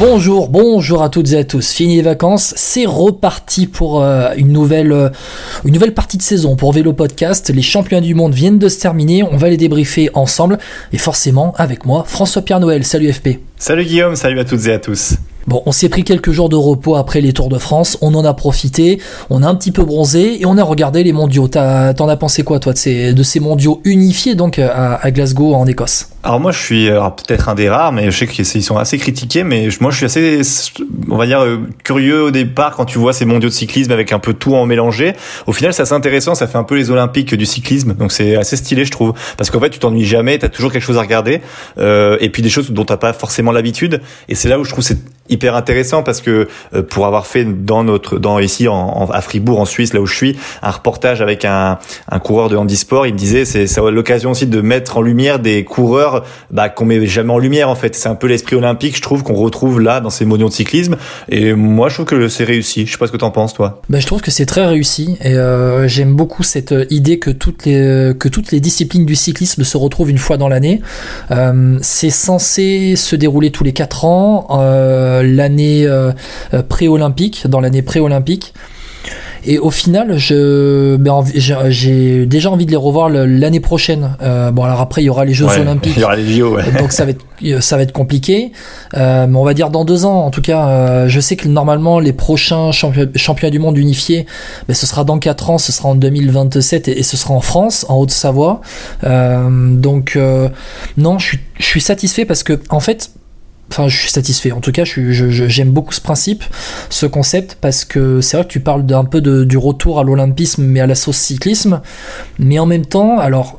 Bonjour, bonjour à toutes et à tous. Fini les vacances, c'est reparti pour euh, une nouvelle euh, une nouvelle partie de saison pour Vélo Podcast. Les champions du monde viennent de se terminer, on va les débriefer ensemble et forcément avec moi François Pierre Noël. Salut FP. Salut Guillaume, salut à toutes et à tous. Bon, on s'est pris quelques jours de repos après les Tours de France, on en a profité, on a un petit peu bronzé et on a regardé les mondiaux. T'en as pensé quoi toi de ces, de ces mondiaux unifiés donc à, à Glasgow en Écosse? Alors moi je suis peut-être un des rares, mais je sais qu'ils sont assez critiqués, mais moi je suis assez, on va dire, euh, curieux au départ quand tu vois ces mondiaux de cyclisme avec un peu tout en mélangé. Au final c'est assez intéressant, ça fait un peu les Olympiques du cyclisme, donc c'est assez stylé je trouve, parce qu'en fait tu t'ennuies jamais, t'as toujours quelque chose à regarder, euh, et puis des choses dont t'as pas forcément l'habitude, et c'est là où je trouve c'est hyper intéressant parce que euh, pour avoir fait dans notre dans ici en, à Fribourg en Suisse là où je suis un reportage avec un, un coureur de handisport il me disait c'est ça l'occasion aussi de mettre en lumière des coureurs bah, qu'on met jamais en lumière en fait. C'est un peu l'esprit olympique je trouve qu'on retrouve là dans ces mondiaux de cyclisme. Et moi je trouve que c'est réussi. Je sais pas ce que t'en penses toi. Bah, je trouve que c'est très réussi. Et euh, j'aime beaucoup cette idée que toutes les que toutes les disciplines du cyclisme se retrouvent une fois dans l'année. Euh, c'est censé se dérouler tous les quatre ans. Euh, l'année euh, euh, pré-olympique, dans l'année pré-olympique. Et au final, je, ben, j'ai déjà envie de les revoir l'année prochaine. Euh, bon, alors après, il y aura les Jeux Olympiques. Il y aura les JO, ouais. Donc ça va être, ça va être compliqué. Euh, mais on va dire dans deux ans. En tout cas, euh, je sais que normalement, les prochains championnats du monde unifiés, ben, ce sera dans quatre ans, ce sera en 2027 et, et ce sera en France, en Haute-Savoie. donc, non, je suis, je suis satisfait parce que, en fait, Enfin, je suis satisfait. En tout cas, j'aime beaucoup ce principe, ce concept, parce que c'est vrai que tu parles d'un peu du retour à l'olympisme, mais à la sauce cyclisme. Mais en même temps, alors,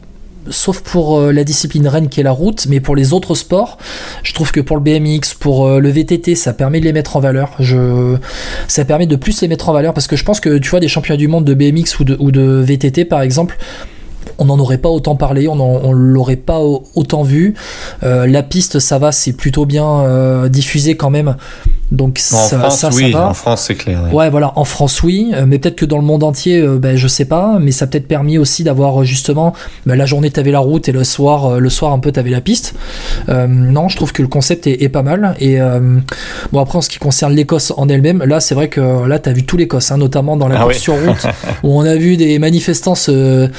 sauf pour euh, la discipline reine qui est la route, mais pour les autres sports, je trouve que pour le BMX, pour euh, le VTT, ça permet de les mettre en valeur. Ça permet de plus les mettre en valeur parce que je pense que tu vois des championnats du monde de BMX ou de VTT par exemple, on n'en aurait pas autant parlé, on, l'aurait pas autant vu. Euh, la piste, ça va, c'est plutôt bien euh, diffusé quand même. Donc ça, en France, ça, oui, En France, c'est clair. Ouais. voilà, en France, oui, euh, mais peut-être que dans le monde entier, ben, je sais pas, mais ça a peut-être permis aussi d'avoir justement ben, la journée, t'avais la route et le soir, le soir un peu, t'avais la piste. non, je trouve que le concept est, pas mal. Et bon, après, en ce qui concerne l'Écosse en elle-même, là, c'est vrai que là, t'as vu tout l'Écosse, hein, notamment dans la ah sur route, où on a vu des manifestants se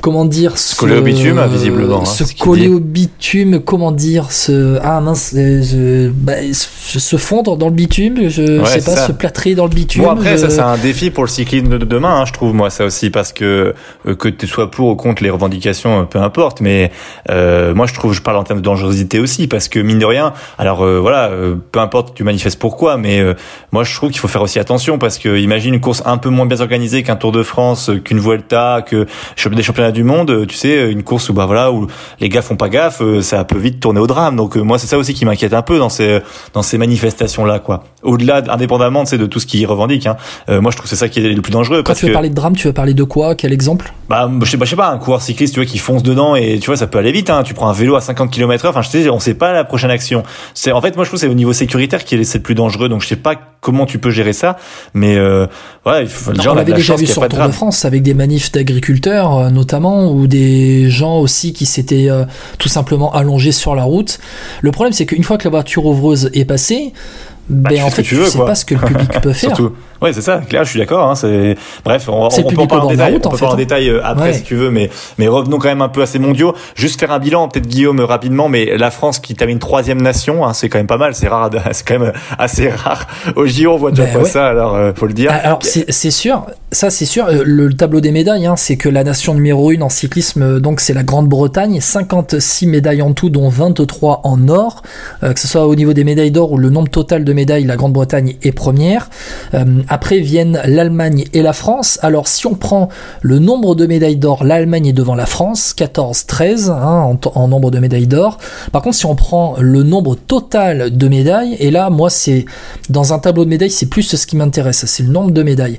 comment dire se coller au bitume visiblement hein, se coller au bitume comment dire se ah mince euh, bah, se fondre dans le bitume. Je sais pas se plâtrer dans le bitume bon après ça c'est un défi pour le cyclisme de demain hein, je trouve moi ça aussi parce que euh, que tu sois pour ou contre les revendications euh, peu importe mais euh, moi je trouve je parle en termes de dangerosité aussi parce que mine de rien alors voilà peu importe tu manifestes pourquoi mais moi je trouve qu'il faut faire aussi attention parce que imagine une course un peu moins bien organisée qu'un Tour de France qu'une Vuelta que des championnats du monde, euh, tu sais, une course où bah voilà où les gars font pas gaffe, euh, ça peut vite tourner au drame. Donc euh, moi c'est ça aussi qui m'inquiète un peu dans ces dans ces manifestations là quoi. Au-delà indépendamment de tout ce qui revendique hein. moi je trouve c'est ça qui est le plus dangereux Quand tu veux parler de drame, tu veux parler de quoi? Quel exemple? Bah je sais pas, je sais pas, un coureur cycliste tu vois qui fonce dedans et tu vois ça peut aller vite hein. Tu prends un vélo à 50 km/h, enfin je sais on sait pas la prochaine action. C'est en fait moi je trouve c'est au niveau sécuritaire qui est le plus dangereux. Donc je sais pas comment tu peux gérer ça, mais euh, voilà, il faut, on l'avait déjà vu sur Tour de, de France avec des manifs d'agriculteurs notamment ou des gens aussi qui s'étaient euh, tout simplement allongés sur la route. Le problème, c'est qu'une fois que la voiture ouvreuse est passée, bah, ben en fait, tu, sais pas ce que le public peut faire. Ouais, c'est ça. Là, je suis d'accord. Hein, c'est bref, on, on, peut en parler en détail. on peut en, en détail euh, après si tu veux, mais mais revenons quand même un peu à ces mondiaux. Juste faire un bilan, peut-être Guillaume rapidement, mais la France qui termine troisième nation, hein, c'est quand même pas mal. C'est rare, c'est quand même assez rare. Au JO, on voit déjà ben pas ça. Alors, euh, faut le dire. Alors, c'est sûr. Ça, c'est sûr. Euh, le, tableau des médailles, hein, c'est que la nation numéro une en cyclisme, donc c'est la Grande-Bretagne, 56 médailles en tout, dont 23 en or. que ce soit au niveau des médailles d'or ou le nombre total de médailles, la Grande-Bretagne est première. après viennent l'Allemagne et la France. Alors si on prend le nombre de médailles d'or, l'Allemagne est devant la France, 14-13 hein, en, nombre de médailles d'or. Par contre, si on prend le nombre total de médailles, et là, moi, c'est dans un tableau de médailles, c'est plus ce qui m'intéresse, c'est le nombre de médailles.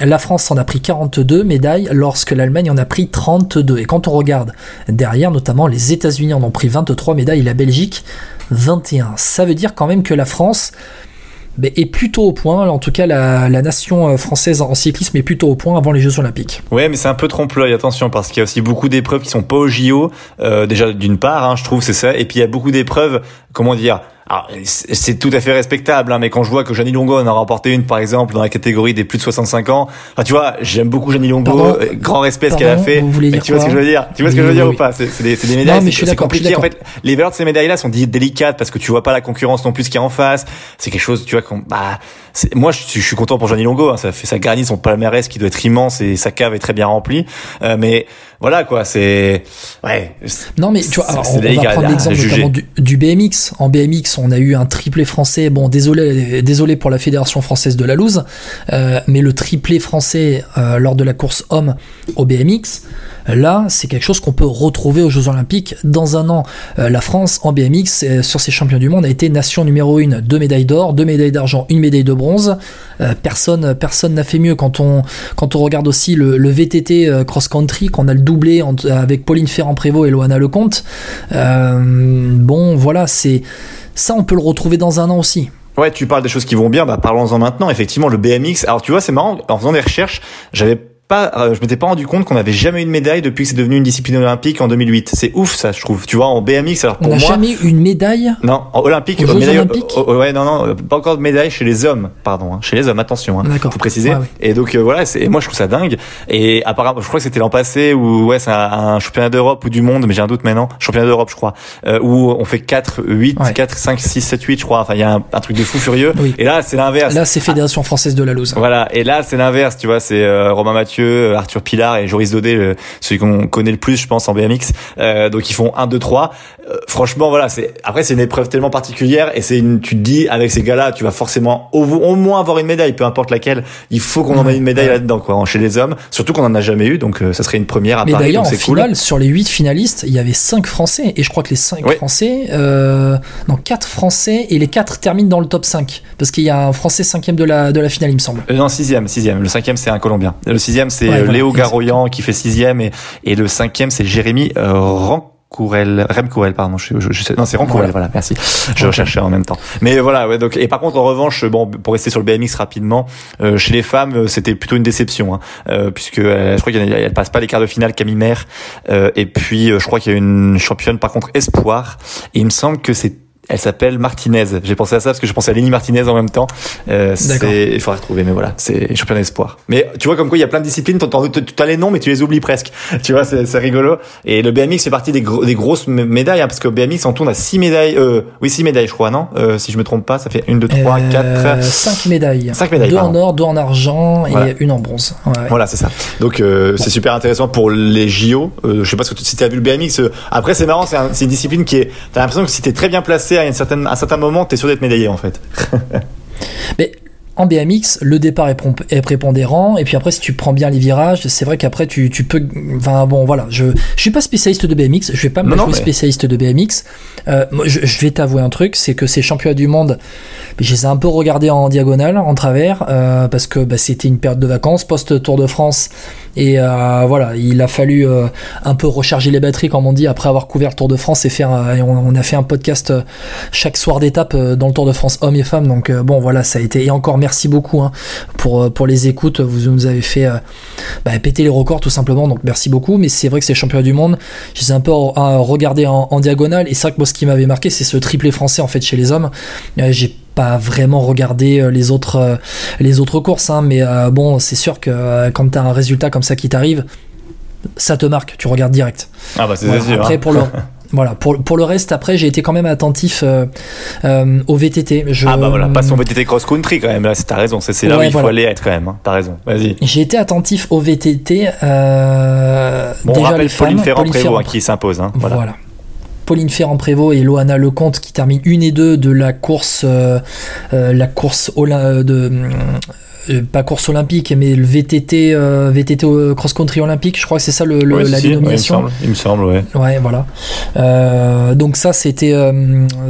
La France en a pris 42 médailles, lorsque l'Allemagne en a pris 32. Et quand on regarde derrière, notamment les États-Unis en ont pris 23 médailles, la Belgique 21. Ça veut dire quand même que la France ben, est plutôt au point. En tout cas, la, nation euh, française en cyclisme est plutôt au point avant les Jeux Olympiques. Ouais, mais c'est un peu trompe-l'œil, attention, parce qu'il y a aussi beaucoup d'épreuves qui sont pas au JO. Euh, déjà, d'une part, hein, je trouve, c'est ça. Et puis, il y a beaucoup d'épreuves, comment dire, c'est tout à fait respectable, hein, mais quand je vois que Jeannie Longo en a remporté une, par exemple, dans la catégorie des plus de 65 ans, enfin, tu vois, j'aime beaucoup Jeannie Longo, euh, grand respect ce qu'elle a fait. mais tu vois ce que je veux dire? Tu vois ce que je veux dire ou pas? C'est des, des, médailles, c'est compliqué. En fait, les valeurs de ces médailles-là sont délicates parce que tu vois pas la concurrence non plus qui est en face. C'est quelque chose, tu vois, qu'on, bah, moi, je, je, suis content pour Jeannie Longo. Hein, ça fait, ça garnit son palmarès qui doit être immense et sa cave est très bien remplie. Euh, mais voilà quoi, c'est ouais. Non mais tu vois, on, va prendre l'exemple notamment du, du, BMX. En BMX, on a eu un triplé français. Bon, désolé, désolé pour la fédération française de la loose, euh, mais le triplé français euh, lors de la course homme au BMX. Là, c'est quelque chose qu'on peut retrouver aux Jeux Olympiques dans un an. Euh, la France, en BMX, euh, sur ses champions du monde, a été nation numéro 1, deux médailles d'or, deux médailles d'argent, une médaille de bronze. Euh, personne personne n'a fait mieux quand on, quand on regarde aussi le, VTT cross-country, qu'on a le doublé avec Pauline Ferrand-Prévot et Loana Lecomte. bon, voilà, c'est ça, on peut le retrouver dans un an aussi. Ouais, tu parles des choses qui vont bien, bah parlons-en maintenant. Effectivement, le BMX. Alors tu vois, c'est marrant. En faisant des recherches, j'avais pas, euh, je m'étais pas rendu compte qu'on avait jamais eu de médaille depuis que c'est devenu une discipline olympique en 2008. C'est ouf ça, je trouve. Tu vois, en BMX, alors pour on moi. jamais eu une médaille. Non, en olympique, aux médaille, olympiques oh, oh, ouais, non, non, pas encore de médaille chez les hommes, pardon, hein, chez les hommes. Attention, hein, faut préciser. Et donc euh, voilà, c'est, moi je trouve ça dingue. Et apparemment, je crois que c'était l'an passé où ouais, c'est un, championnat d'Europe ou du monde, mais j'ai un doute maintenant. Championnat d'Europe, je crois, euh, où on fait 4, 8, 4, 5, 6, 7, 8, je crois. Enfin, il y a un, truc de fou furieux. Et là, c'est l'inverse. Là, c'est Fédération française de la loose. Voilà. Et là, c'est l'inverse. Tu vois, c'est Romain Mathieu, Arthur Pilar et Joris Daudet, celui qu'on connaît le plus, je pense, en BMX. Euh, donc ils font 1, 2, 3. franchement, voilà, c'est après c'est une épreuve tellement particulière et c'est une, tu te dis avec ces gars-là, tu vas forcément au, moins avoir une médaille, peu importe laquelle. Il faut qu'on en ait une médaille là-dedans, quoi, chez les hommes. Surtout qu'on en a jamais eu, donc euh, ça serait une première à Mais Paris. D'ailleurs, en finale, sur les 8 finalistes, il y avait 5 Français et je crois que les 5 Français, euh, non 4 Français et les 4 terminent dans le top 5 parce qu'il y a un Français cinquième de la de la finale, il me semble. Euh, non, sixième, sixième. Le cinquième c'est un Colombien. Le sixième c'est Léo Garoyan qui fait sixième et, et le cinquième c'est Jérémy euh, Rancourel, Remcourel, pardon, je, je, sais, non, c'est Rancourel, voilà. merci. Je recherchais en même temps. Mais voilà, ouais, donc, et par contre, en revanche, bon, pour rester sur le BMX rapidement, euh, chez les femmes, euh, c'était plutôt une déception, hein, euh, puisque je crois qu'elle passe pas les quarts de finale, Camille Mère, et puis, je crois qu'il y a une championne, par contre, espoir, et il me semble que c'est elle s'appelle Martinez. J'ai pensé à ça parce que je pensais à Lenny Martinez en même temps. Euh, il faudrait retrouver, mais voilà, c'est champion d'espoir. Mais tu vois comme quoi il y a plein de disciplines. Tu as les noms, mais tu les oublies presque. Tu vois, c'est rigolo. Et le BMX fait partie des, des grosses médailles, hein, parce que BMX on tourne à 6 médailles. Euh, oui, 6 médailles, je crois, non? Euh, Si je me trompe pas, ça fait 1, 2, 3, 4... 5 médailles. 5 médailles. 2 en or, 2 en argent et une en bronze. Ouais. Voilà, c'est ça. Donc euh, c'est super intéressant pour les JO. Euh, je sais pas si tu as vu le BMX. Euh, après, c'est marrant, c'est une discipline qui est. T'as l'impression que si t'es très bien placé à une certaine, à un certain moment, tu es sûr d'être médaillé en fait. Mais en BMX, le départ est, prépondérant, et puis après, si tu prends bien les virages, c'est vrai qu'après, tu, peux. Enfin, bon, voilà, je, je suis pas spécialiste de BMX, je vais pas me jouer spécialiste de BMX. Euh, je, je, vais t'avouer un truc, c'est que ces championnats du monde, je les ai un peu regardés en diagonale, en travers, euh, parce que bah, c'était une période de vacances, post-Tour de France, et euh, voilà, il a fallu euh, un peu recharger les batteries, comme on dit, après avoir couvert le Tour de France et faire. Euh, on, a fait un podcast chaque soir d'étape dans le Tour de France, hommes et femmes. Donc bon, voilà, ça a été. Et encore merci beaucoup hein, pour pour les écoutes. Vous nous avez fait bah, péter les records tout simplement. Donc merci beaucoup. Mais c'est vrai que c'est champion du monde. Je les ai un peu regardé en, en diagonale. Et c'est vrai que moi, ce qui m'avait marqué, c'est ce triplé français en fait chez les hommes. J'ai pas vraiment regarder euh, les autres, euh, les autres courses, hein, mais euh, bon, c'est sûr que quand tu as un résultat comme ça qui t'arrive, ça te marque, tu regardes direct. Ah bah c'est Après, pour le. Voilà, pour, pour le reste, après, j'ai été quand même attentif au VTT. Je... Ah bah voilà, pas son VTT cross-country quand même, là, t'as raison, c'est là où il faut aller être quand même, hein. t'as raison, vas-y. J'ai été attentif au VTT. Euh, bon, déjà on rappelle Pauline Ferrand-Prévot hein, qui s'impose. Hein, voilà Pauline Ferrand-Prévot et Loana Lecomte qui terminent une et deux de la course, la course de euh, pas course olympique, mais le VTT, euh, VTT cross-country olympique, je crois que c'est ça le, la dénomination. il, me semble, ouais. Ouais, voilà. Euh, donc ça, c'était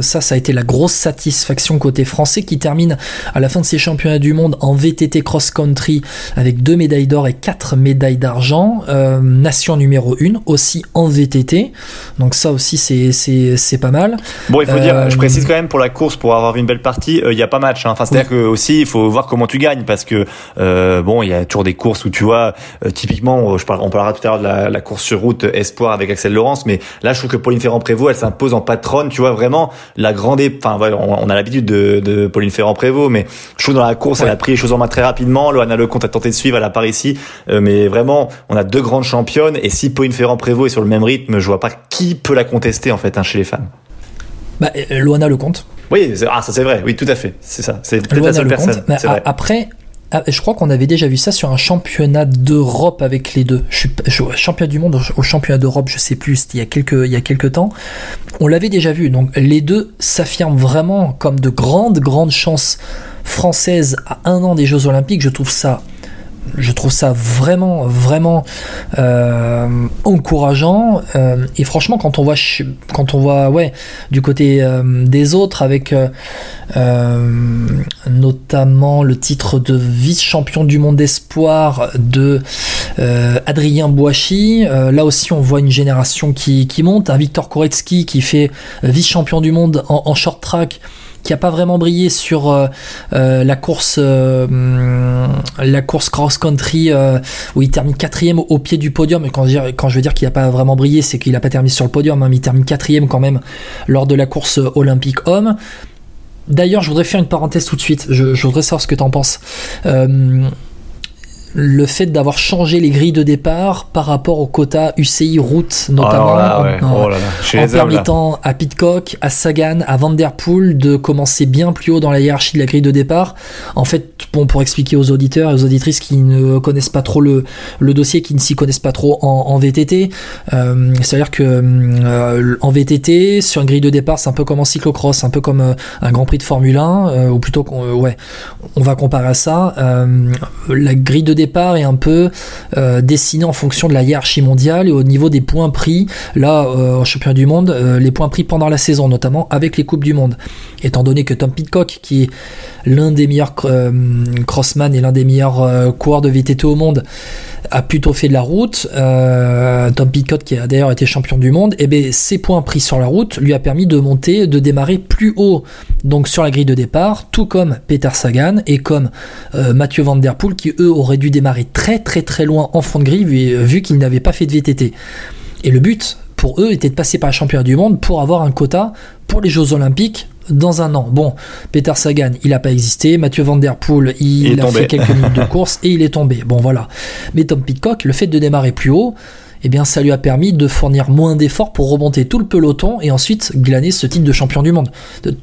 ça, ça a été la grosse satisfaction côté français qui termine à la fin de ces championnats du monde en VTT cross-country avec deux médailles d'or et quatre médailles d'argent. nation numéro 1 aussi en VTT. Donc ça aussi, c'est c'est pas mal. Bon, il faut dire, je précise quand même pour la course, pour avoir une belle partie, il n'y a pas match. Hein. Enfin, c'est-à-dire que aussi, il faut voir comment tu gagnes parce que que euh, bon, il y a toujours des courses où tu vois, euh, typiquement, je parle, on parlera tout à l'heure de la, la, course sur route Espoir avec Axel Laurence, mais là, je trouve que Pauline Ferrand-Prévot, elle s'impose en patronne, tu vois, vraiment la grande, enfin, on, a l'habitude de, de, Pauline Ferrand-Prévot, mais je trouve dans la course, elle a pris les choses en main très rapidement. Loana Lecomte a tenté de suivre, elle a réussi, euh, mais vraiment, on a deux grandes championnes, et si Pauline Ferrand-Prévôt est sur le même rythme, je vois pas qui peut la contester en fait hein, chez les femmes. Bah, Loana Lecomte. Oui, ah, ça c'est vrai, oui, tout à fait, c'est ça. C'est peut-être la seule personne. après, ah, je crois qu'on avait déjà vu ça sur un championnat d'Europe avec les deux. Je du monde au championnat d'Europe, je sais plus, il y a quelques, il y a quelques temps. On l'avait déjà vu. Donc les deux s'affirment vraiment comme de grandes, grandes chances françaises à un an des Jeux Olympiques. Je trouve ça je trouve ça vraiment, vraiment euh, encourageant. Euh, et franchement, quand on voit, quand on voit, du côté euh, des autres, avec notamment le titre de vice-champion du monde d'espoir de Adrien Boachi, là aussi, on voit une génération qui, monte. Un Victor Koretsky qui fait vice-champion du monde en short track qui a pas vraiment brillé sur euh, euh, la course euh, la course cross country où il termine quatrième au, pied du podium. Et quand je, veux dire qu'il a pas vraiment brillé, c'est qu'il a pas terminé sur le podium, hein, mais il termine quatrième quand même lors de la course olympique homme. D'ailleurs, je voudrais faire une parenthèse tout de suite. Je, je voudrais savoir ce que tu en penses le fait d'avoir changé les grilles de départ par rapport au quota UCI route notamment en, oh permettant à Pitcock, à Sagan, à Van Der Poel de commencer bien plus haut dans la hiérarchie de la grille de départ. En fait, bon, pour expliquer aux auditeurs et aux auditrices qui ne connaissent pas trop le, le dossier, qui ne s'y connaissent pas trop en, VTT, euh, c'est-à-dire que euh, en VTT, sur une grille de départ, c'est un peu comme en cyclocross, un peu comme euh, un Grand Prix de Formule 1, ou plutôt, ouais, on va comparer à ça. la grille de départ est un peu euh, dessiné en fonction de la hiérarchie mondiale et au niveau des points pris, là, euh, au championnat du monde, euh, les points pris pendant la saison, notamment avec les Coupes du Monde. Étant donné que Tom Pitcock, qui est l'un des meilleurs crossman et l'un des meilleurs coureurs de VTT au monde, a plutôt fait de la route. Tom Pitcock, qui a d'ailleurs été champion du monde, et eh bien ses points pris sur la route lui a permis de monter, de démarrer plus haut, donc sur la grille de départ, tout comme Peter Sagan et comme Mathieu Van Der Poel, qui eux auraient dû démarrer très très très loin en fond de grille vu, vu qu'ils n'avaient pas fait de VTT. Et le but pour eux était de passer par le championnat du monde pour avoir un quota pour les Jeux Olympiques dans un an. Bon, Peter Sagan, il n'a pas existé. Mathieu Van Der Poel, il, a fait quelques minutes de course et il est tombé. Bon, voilà. Mais Tom Pitcock, le fait de démarrer plus haut, eh bien, ça lui a permis de fournir moins d'efforts pour remonter tout le peloton et ensuite glaner ce titre de champion du monde.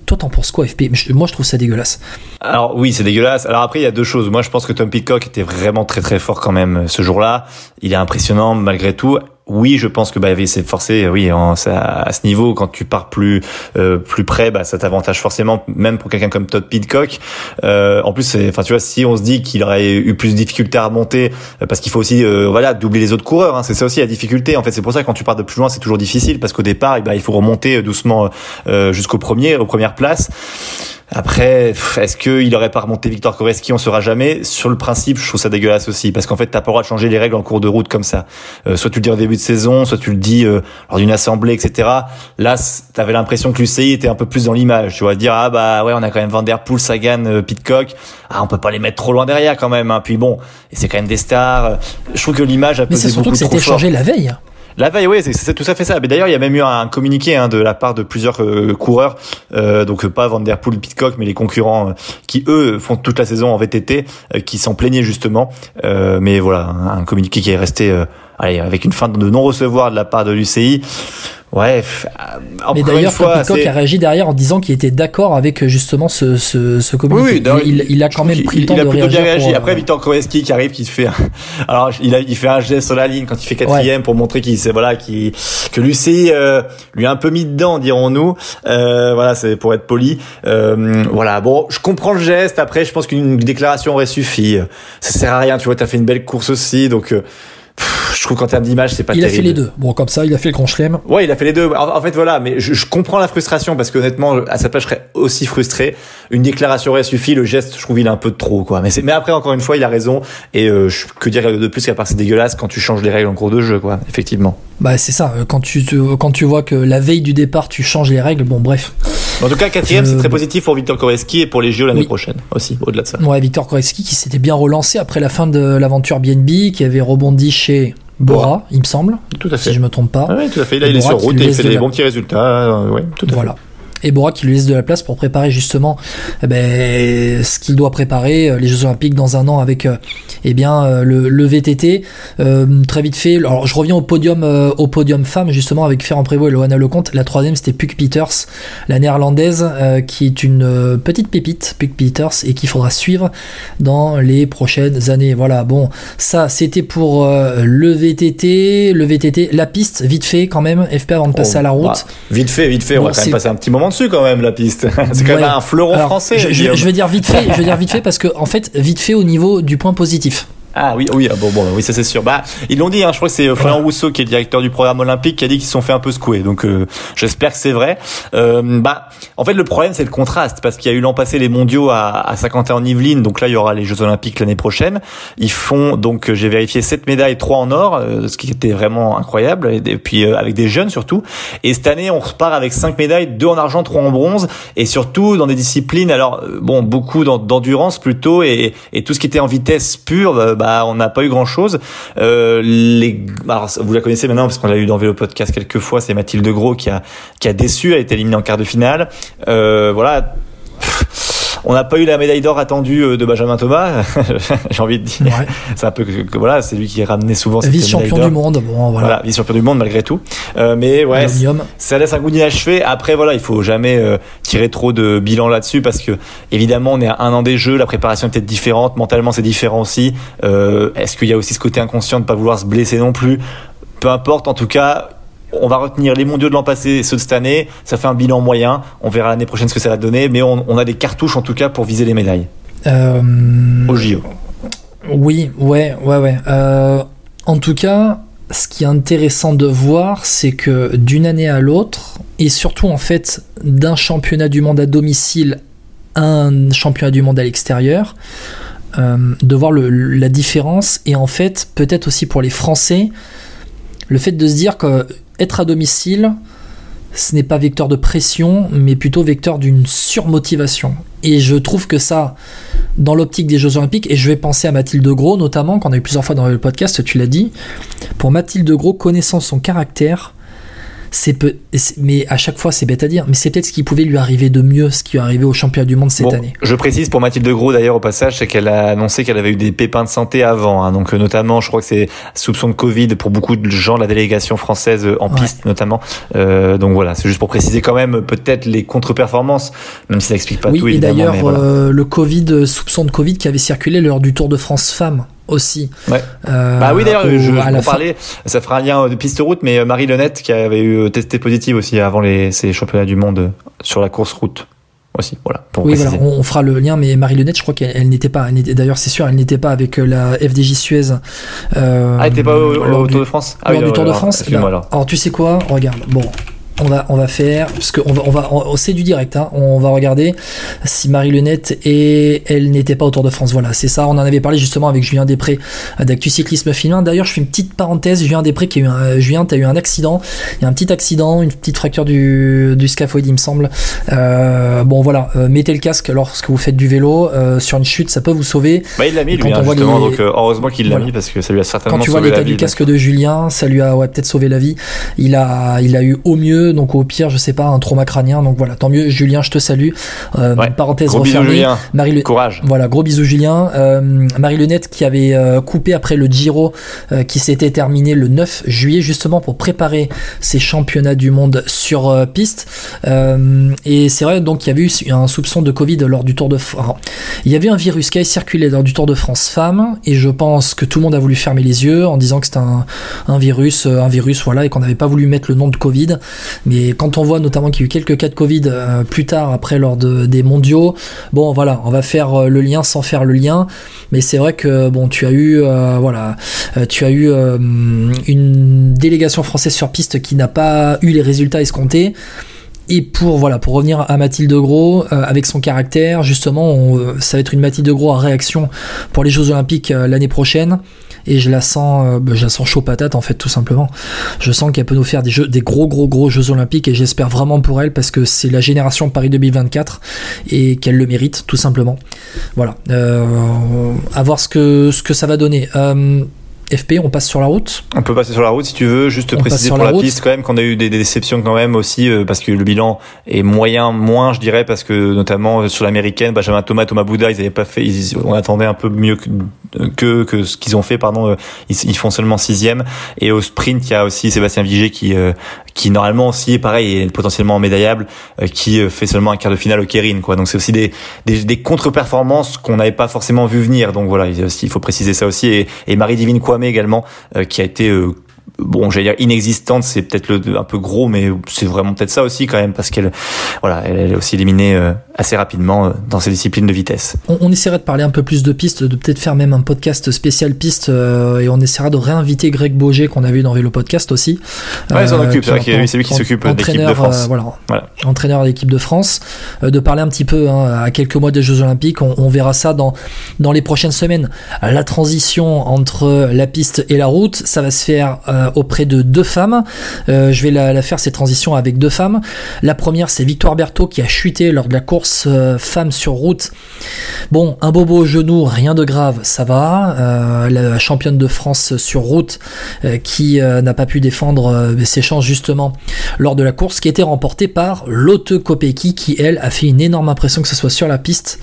Toi, t'en penses quoi, FP Moi, je trouve ça dégueulasse. Alors oui, c'est dégueulasse. Alors après, il y a deux choses. Moi, je pense que Tom Pitcock était vraiment très très fort quand même euh, ce jour-là. Il est impressionnant malgré tout oui, je pense que bah, c'est forcé, oui, à ce niveau, quand tu pars plus euh, plus près, bah, ça t'avantage forcément, même pour quelqu'un comme Todd Pidcock. Euh, en plus, enfin, tu vois, si on se dit qu'il aurait eu plus de difficultés à remonter, euh, parce qu'il faut aussi, euh, voilà, doubler les autres coureurs. Hein, c'est ça aussi la difficulté. En fait, c'est pour ça que quand tu pars de plus loin, c'est toujours difficile, parce qu'au départ, eh ben, il faut remonter doucement jusqu'au premier, aux premières places. Après, est-ce qu'il aurait pas remonté Victor Koreski? On saura jamais. Sur le principe, je trouve ça dégueulasse aussi, parce qu'en fait, t'as pas le droit de changer les règles en cours de route comme ça. Euh, soit tu le dis au début de saison, soit tu le dis euh, lors d'une assemblée, etc. Là, t'avais l'impression que l'UCI était un peu plus dans l'image. Tu vois, dire ah bah ouais, on a quand même Van Der Poel, Sagan, euh, Pitcock. Ah, on peut pas les mettre trop loin derrière quand même. Hein. Puis bon, et c'est quand même des stars. Je trouve que l'image a Mais c'est surtout que c'était changé la veille. La veille, oui, c'est tout à fait ça. Mais d'ailleurs, il y a même eu un communiqué hein, de la part de plusieurs euh, coureurs, euh, donc pas Van Pitcock, mais les concurrents euh, qui eux font toute la saison en VTT, qui s'en plaignaient justement. mais voilà, un, communiqué qui est resté avec une fin de non recevoir de la part de l'UCI. Ouais. Mais d'ailleurs, Pitcock a réagi derrière en disant qu'il était d'accord avec justement ce, ce, ce communiqué. Oui, il, il, a quand même pris le temps de réagir. Bien réagi. Après, Victor Koweski qui arrive, qui fait, alors il, a, il fait un geste sur la ligne quand il fait quatrième pour montrer qu'il, voilà, qui que Lucie euh, lui a un peu mis dedans, dirons-nous. Euh, voilà, c'est pour être poli. Euh, voilà. Bon, je comprends le geste. Après, je pense qu'une déclaration aurait suffi. Ça sert à rien. Tu vois, t'as fait une belle course aussi, donc. Euh, je trouve qu'en termes d'image, c'est pas il terrible. Il a fait les deux. Bon, comme ça, il a fait le grand chelem. Ouais, il a fait les deux. En, fait, voilà, mais je, je, comprends la frustration parce qu'honnêtement, à sa place, je serais aussi frustré. Une déclaration aurait suffi. Le geste, je trouve, il est un peu de trop, quoi. Mais, mais après, encore une fois, il a raison. Et euh, que dire de plus qu'à part c'est dégueulasse quand tu changes les règles en cours de jeu, quoi. Effectivement. Bah, c'est ça. Euh, quand tu, quand tu vois que la veille du départ, tu changes les règles, bon, bref. En tout cas, quatrième, c'est très positif pour Victor Koreski et pour les JO l'année prochaine aussi, au-delà de ça. Ouais, Victor Koreski qui s'était bien relancé après la fin de l'aventure BNB, qui avait rebondi chez Bora, il me semble. Tout à fait. Si je me trompe pas. oui, tout à fait. Là, il est sur route et il fait des bons petits résultats. Euh, ouais, tout à voilà et Bora qui lui laisse de la place pour préparer justement eh ben, ce qu'il doit préparer euh, les Jeux Olympiques dans un an avec euh, eh bien euh, le, le, VTT très vite fait alors je reviens au podium au podium femme justement avec Ferrand Prévost et Loana Lecomte. La troisième c'était Puck Peters la néerlandaise qui est une petite pépite Puck Peters et qu'il faudra suivre dans les prochaines années. Voilà bon ça c'était pour le VTT le VTT la piste vite fait quand même FP avant de passer oh, à la route. bah, vite fait vite fait on va quand même passer un petit moment dessus quand même la piste. c'est quand même un fleuron français. Je, je, vais dire vite fait, je vais dire vite fait parce que en fait vite fait au niveau du point positif. Ah oui, oui, ah, bon, bon, oui, ça c'est sûr. Bah, ils l'ont dit. Hein, je crois que c'est Florian Rousseau qui est le directeur du programme olympique qui a dit qu'ils se sont fait un peu secouer. Donc, euh, j'espère que c'est vrai. Euh, bah, en fait, le problème c'est le contraste parce qu'il y a eu l'an passé les Mondiaux à, à Saint-Quentin en Yvelines. Donc là, il y aura les Jeux Olympiques l'année prochaine. Ils font donc, j'ai vérifié, sept médailles, trois en or, euh, ce qui était vraiment incroyable. Et, puis euh, avec des jeunes surtout. Et cette année, on repart avec cinq médailles, deux en argent, trois en bronze, et surtout dans des disciplines. Alors bon, beaucoup d'endurance plutôt, et, et, tout ce qui était en vitesse pure, bah, on n'a pas eu grand chose. Euh, les, vous la connaissez maintenant parce qu'on l'a eu dans Vélo Podcast quelques fois. C'est Mathilde Gros qui a qui a déçu. A été éliminée en quart de finale. Euh, voilà. On n'a pas eu la médaille d'or attendue euh, de Benjamin Thomas, j'ai envie de dire. C'est un peu que, voilà, c'est lui qui ramené souvent cette vice champion du monde. Bon, voilà. vice champion du monde malgré tout. Euh, mais ouais, ça laisse un goût d'inachevé. Après voilà, il faut jamais euh, tirer trop de bilan là-dessus parce que évidemment on est à un an des jeux, la préparation est peut-être différente, mentalement c'est différent aussi. Euh, Est-ce qu'il y a aussi ce côté inconscient de pas vouloir se blesser non plus? Peu importe, en tout cas, on va retenir les mondiaux de l'an passé et ceux de cette année. Ça fait un bilan moyen. On verra l'année prochaine ce que ça va donner. Mais on, a des cartouches en tout cas pour viser les médailles. Euh... Au JO. Oui, ouais, ouais, ouais. Euh, en tout cas, ce qui est intéressant de voir, c'est que d'une année à l'autre, et surtout en fait d'un championnat du monde à domicile à un championnat du monde à l'extérieur, euh, de voir la différence. Et en fait, peut-être aussi pour les Français, le fait de se dire que être à domicile, ce n'est pas vecteur de pression, mais plutôt vecteur d'une surmotivation. Et je trouve que ça, dans l'optique des Jeux Olympiques, et je vais penser à Mathilde Gros notamment, qu'on a eu plusieurs fois dans le podcast, tu l'as dit, pour Mathilde Gros, connaissant son caractère, c'est peu, mais à chaque fois c'est bête à dire, mais c'est peut-être ce qui pouvait lui arriver de mieux, ce qui est arrivé au championnat du monde cette année. Je précise pour Mathilde Gros d'ailleurs au passage, c'est qu'elle a annoncé qu'elle avait eu des pépins de santé avant, hein, donc euh, notamment je crois que c'est soupçon de Covid pour beaucoup de gens de la délégation française euh, en piste notamment. Euh, donc voilà, c'est juste pour préciser quand même peut-être les contre-performances, même si ça explique pas oui, tout. Et d'ailleurs euh, le Covid, soupçon de Covid qui avait circulé lors du Tour de France femmes aussi. Ouais. Euh, bah oui d'ailleurs, je vais parler. Ça fera un lien de piste route, mais Marie Lenette qui avait eu testé positive aussi avant les ces championnats du monde sur la course route aussi. Voilà. oui, voilà, on, fera le lien, mais Marie Lenette, je crois qu'elle n'était pas. D'ailleurs, c'est sûr, elle n'était pas avec euh, la FDJ Suez. Euh, ah, elle n'était pas au, Tour de France? Ah, lors du Tour de France. alors. alors, tu sais quoi? Regarde. Bon, on va, on va faire, parce qu'on va, on va, c'est du direct, hein, on va regarder si Marie Lenette et elle n'était pas autour de France. Voilà, c'est ça. On en avait parlé justement avec Julien Després d'Actu Cyclisme Féminin. D'ailleurs, je fais une petite parenthèse. Julien Després qui a eu un, Julien, t'as eu un accident. Il y a un petit accident, une petite fracture du, du scaphoïde, il me semble. Euh, bon, voilà, euh, mettez le casque lorsque vous faites du vélo. Euh, sur une chute, ça peut vous sauver. Bah, il l'a mis, lui, hein, justement, donc heureusement qu'il l'a mis parce que ça lui a certainement Quand tu vois l'état du casque de Julien, ça lui a ouais, peut-être sauvé la vie. Il a, il a eu au mieux mieux. Donc au pire, je sais pas, un trauma crânien. Donc voilà, tant mieux. Julien, je te salue. Euh, Parenthèse gros refermée. Julien. Marie Courage. Voilà, gros bisous Julien. Euh, Marie Lunette qui avait euh, coupé après le Giro euh, qui s'était terminé le 9 juillet justement pour préparer ses championnats du monde sur euh, piste. Euh, et c'est vrai donc il y avait eu un soupçon de Covid lors du Tour de France. Il y avait un virus qui a circulé lors du Tour de France femme et je pense que tout le monde a voulu fermer les yeux en disant que c'était un, un virus, un virus voilà et qu'on n'avait pas voulu mettre le nom de Covid. Mais quand on voit notamment qu'il y a eu quelques cas de Covid euh, plus tard après lors de, des mondiaux, bon voilà, on va faire euh, le lien sans faire le lien. Mais c'est vrai que bon, tu as eu euh, voilà, tu as eu une délégation française sur piste qui n'a pas eu les résultats escomptés. Et pour voilà, pour revenir à Mathilde Gros, avec son caractère, justement, ça va être une Mathilde Gros à réaction pour les Jeux Olympiques l'année prochaine. Et je la sens, euh, bah, je la sens chaud patate en fait, tout simplement. Je sens qu'elle peut nous faire des jeux, des gros, gros, gros Jeux Olympiques, et j'espère vraiment pour elle parce que c'est la génération Paris 2024 et qu'elle le mérite, tout simplement. Voilà. Euh, voir ce que ce que ça va donner. Euh, FP, on passe sur la route. On peut passer sur la route si tu veux, juste On préciser pour la piste quand même qu'on a eu des, des déceptions quand même aussi euh, parce que le bilan est moyen, moins je dirais parce que notamment euh, sur l'américaine, Benjamin Thomas, Thomas Bouddha, ils avaient pas fait, ils- on attendait un peu mieux que que, que ce qu'ils ont fait, pardon, euh, ils, ils font seulement sixième et au sprint il y a aussi Sébastien Vigé qui euh, qui normalement aussi est pareil est potentiellement médaillable, euh, qui euh, fait seulement un quart de finale au Kérin quoi. Donc c'est aussi des des, des contre-performances qu'on n'avait pas forcément vu venir. Donc voilà, il, faut préciser ça aussi et, et Marie Divine Kwame également euh, qui a été bon j'allais dire inexistante c'est peut-être le un peu gros mais c'est vraiment peut-être ça aussi quand même parce qu'elle voilà elle, est aussi éliminée euh, assez rapidement euh, dans ses disciplines de vitesse On, on essaiera de parler un peu plus de pistes, de peut-être faire même un podcast spécial piste, euh, et on essaiera de réinviter Greg Boger qu'on a vu dans Vélo Podcast aussi. Ouais, il s'en occupe, c'est lui qui s'occupe de l'équipe de France. euh, voilà, Voilà. entraîneur de l'équipe de France, euh, de parler un petit peu hein, à quelques mois des Jeux Olympiques. On, on verra ça dans dans les prochaines semaines. La transition entre la piste et la route, ça va se faire auprès de deux femmes. Euh, je vais la, la faire ces transitions avec deux femmes. La première, c'est Victoire Berthaud qui a chuté lors de la course euh, femme sur route. Bon, un bobo au genou, rien de grave, ça va. Euh, la championne de France sur route qui n'a pas pu défendre ses chances justement lors de la course qui était remportée par Lotte Kopecky qui elle a fait une énorme impression que ce soit sur la piste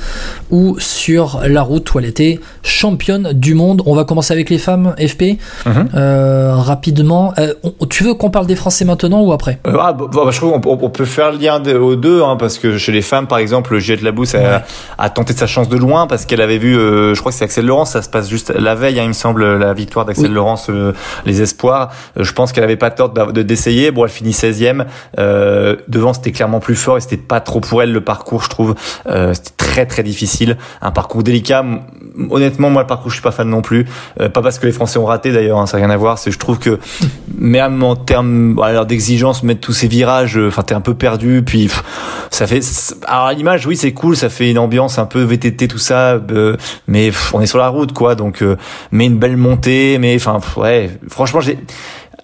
ou sur la route où elle était championne du monde. On va commencer avec les femmes FP Mhm. Euh, rapidement. Euh, on- tu veux qu'on parle des Français maintenant ou après? Euh, ah, bah, bah, je trouve qu'on on peut faire le lien aux deux, hein, parce que chez les femmes, par exemple, Juliette Labousse a, a tenté de sa chance de loin parce qu'elle avait vu, euh, je crois que c'est Axel Laurence, ça se passe juste la veille, hein, il me semble, la victoire d'Axel Oui. Laurence, les espoirs. Je pense qu'elle avait pas tort d'a- de d'essayer. Bon, elle finit 16e. Euh, devant, c'était clairement plus fort et c'était pas trop pour elle le parcours, je trouve. C'était très très difficile, un parcours délicat. Honnêtement, moi, le parcours, je suis pas fan non plus. Pas parce que les Français ont raté d'ailleurs, hein, ça n'a rien à voir. C'est je trouve que même en termes voilà, d'exigence, mettre tous ces virages, euh, enfin t'es un peu perdu, puis pff, ça fait. Alors à l'image, oui, c'est cool, ça fait une ambiance un peu VTT tout ça, euh, mais pff, on est sur la route quoi, donc euh, mais une belle montée, mais enfin ouais, franchement j'ai.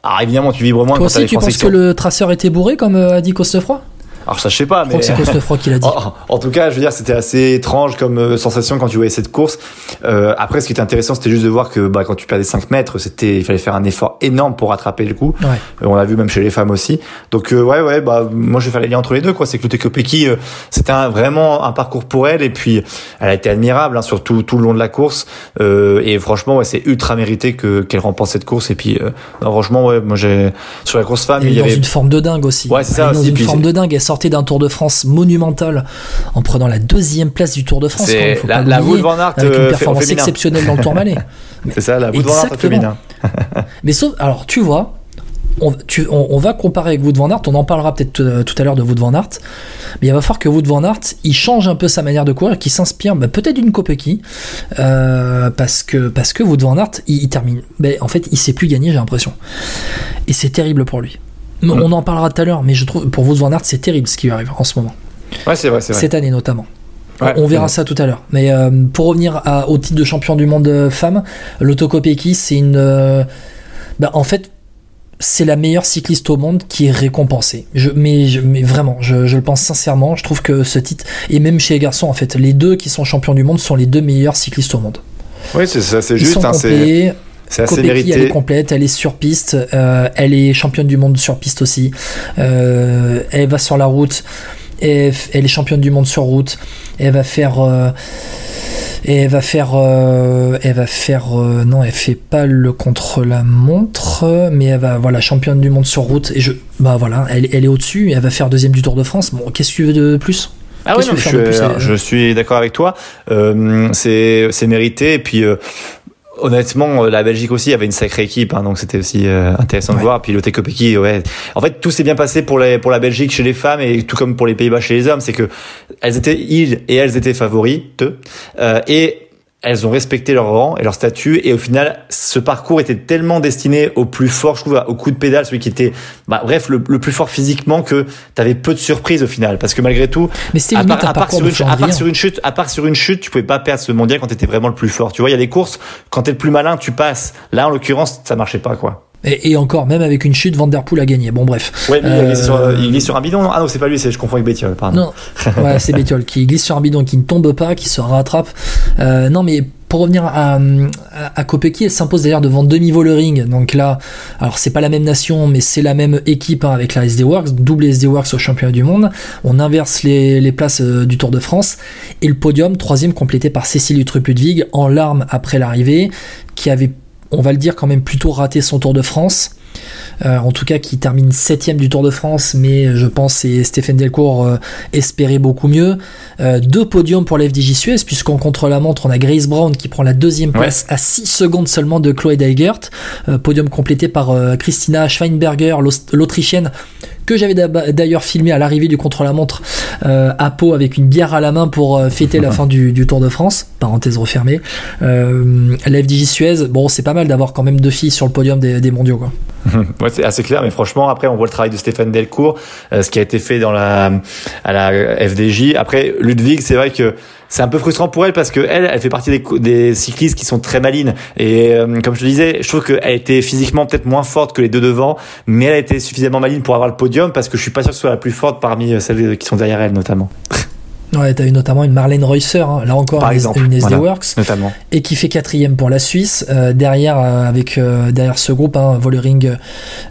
Alors évidemment, tu vibres moins Toi quand aussi, les tu penses que le traceur était bourré comme a dit Costefroy? Alors ça, je sais pas, Je crois mais. que c'est Costefroy qui l'a dit. En, en tout cas, je veux dire, c'était assez étrange comme euh, sensation quand tu voyais cette course. Euh, après, ce qui était intéressant, c'était juste de voir que bah, quand tu perdais 5 mètres, c'était, il fallait faire un effort énorme pour rattraper le coup. Ouais. Euh, on l'a vu même chez les femmes aussi. Donc euh, ouais, ouais, bah moi je vais faire les liens entre les deux, quoi. C'est que euh, c'était un, vraiment un parcours pour elle, et puis elle a été admirable, hein, surtout tout le long de la course. Euh, et franchement, ouais, c'est ultra mérité que qu'elle remporte cette course. Et puis, euh, non, franchement, ouais, moi j'ai sur la course femme, il y dans avait une forme de dingue aussi. Ouais, c'est ça dans aussi, une puis forme de dingue. Elle sortait d'un Tour de France monumental en prenant la deuxième place du Tour de France. C'est la- la Wout van Aert, avec euh, une fait- performance féminin. exceptionnelle dans le Tourmalet. c'est ça, la Wout van Aert féminin. Mais sauf, alors tu vois, on, tu- on- on va comparer avec Wout van Aert. On en parlera peut-être euh, tout à l'heure de Wout van Aert. Mais il va falloir que Wout van Aert, il change un peu sa manière de courir, qu'il s'inspire bah, peut-être d'une Kopecky, euh, parce que parce que Wout van Aert, il, il termine. Mais en fait, il sait plus gagner, j'ai l'impression. Et c'est terrible pour lui. Mm. On en parlera tout à l'heure, mais je trouve pour Wout van Aert, c'est terrible ce qui lui arrive en ce moment. Ouais, c'est vrai, c'est vrai. cette année notamment. Ouais, on verra ça tout à l'heure. Mais euh, pour revenir à- au titre de champion du monde euh, femme, l'autocopéki, c'est une. euh, bah, en fait, c'est la meilleure cycliste au monde qui est récompensée. Je, mais, je- mais vraiment, je, je le pense sincèrement. Je trouve que ce titre, et même chez les garçons, en fait, les deux qui sont champions du monde sont les deux meilleurs cyclistes au monde. Oui, c'est ça, c'est Ils juste. sont hein, complets. C'est assez mérité. elle est complète, elle est sur piste, euh, elle est championne du monde sur piste aussi. Euh, elle va sur la route, elle est championne du monde sur route. Elle va faire, euh, et elle va faire, euh, elle va faire, euh, non, elle fait pas le contre la montre, mais elle va, voilà, championne du monde sur route. Et je, bah voilà, elle, elle est au-dessus. Elle va faire deuxième du Tour de France. Bon, qu'est-ce que tu veux de plus? Ah oui, non, je, suis, plus, euh, je suis d'accord avec toi. Euh, c'est c'est mérité. Et puis, euh, honnêtement, euh, la Belgique aussi avait une sacrée équipe, hein, donc c'était aussi euh, intéressant de voir. Puis Kopecky, ouais. En fait, tout s'est bien passé pour les pour la Belgique chez les femmes et tout comme pour les Pays-Bas chez les hommes, c'est que elles étaient ils et elles étaient favorites euh, et elles ont respecté leur rang et leur statut et au final ce parcours était tellement destiné au plus fort je trouve au coup de pédale celui qui était bah, bref le, le plus fort physiquement que t'avais peu de surprises au final parce que malgré tout Mais c'était à part, à part sur une, à part sur une chute, à part sur une chute, tu pouvais pas perdre ce mondial quand t'étais vraiment le plus fort. Tu vois, il y a des courses quand t'es le plus malin, tu passes. Là, en l'occurrence, ça marchait pas quoi. Et, et encore, même avec une chute, Van Der Poel a gagné. Bon, bref. Ouais, il, Euh, glisse sur, il glisse sur un bidon. non? Ah non, c'est pas lui, c'est je confonds avec Bettiol. Pardon. Non, ouais, c'est Bétiol qui glisse sur un bidon, qui ne tombe pas, qui se rattrape. Euh, non, mais pour revenir à, à, à Kopecky, elle s'impose d'ailleurs devant demi Vollering. Donc là, alors c'est pas la même nation, mais c'est la même équipe hein, avec la SD Works, double SD Works au championnat du monde. On inverse les, les places euh, du Tour de France. Et le podium, troisième, complété par Cécile Utrup-Ludwig, en larmes après l'arrivée, qui avait, on va le dire, quand même plutôt raté son Tour de France. Euh, en tout cas qui termine septième du Tour de France, mais je pense et Stéphane Delcourt euh, espérait beaucoup mieux. Euh, deux podiums pour la FDJ Suez, puisqu'en contre-la-montre, on a Grace Brown qui prend la deuxième place à 6 secondes seulement de Chloé Deigert. Podium complété par Christina Schweinberger, l'Autrichienne, que j'avais d'ailleurs filmé à l'arrivée du contre-la-montre euh, à Pau avec une bière à la main pour euh, fêter la fin du, du Tour de France. Parenthèse refermée. Euh, la FDJ Suez, bon, c'est pas mal d'avoir quand même deux filles sur le podium des, des mondiaux, quoi. Ouais, c'est assez clair, mais franchement, après, on voit le travail de Stéphane Delcourt, euh, ce qui a été fait dans la à la FDJ. Après, Ludwig, c'est vrai que c'est un peu frustrant pour elle parce que elle, elle fait partie des, cyclistes qui sont très malines. Et euh, comme je te disais, je trouve qu'elle était physiquement peut-être moins forte que les deux devant, mais elle a été suffisamment maline pour avoir le podium parce que je suis pas sûr que ce soit la plus forte parmi euh, celles qui sont derrière elle, notamment. Ouais, t'as eu notamment une Marlène Reusser, hein, là encore Par une, exemple, une SD voilà. Works, Notamment. et qui fait quatrième pour la Suisse, euh, derrière euh, avec euh, derrière ce groupe, hein, Vollering,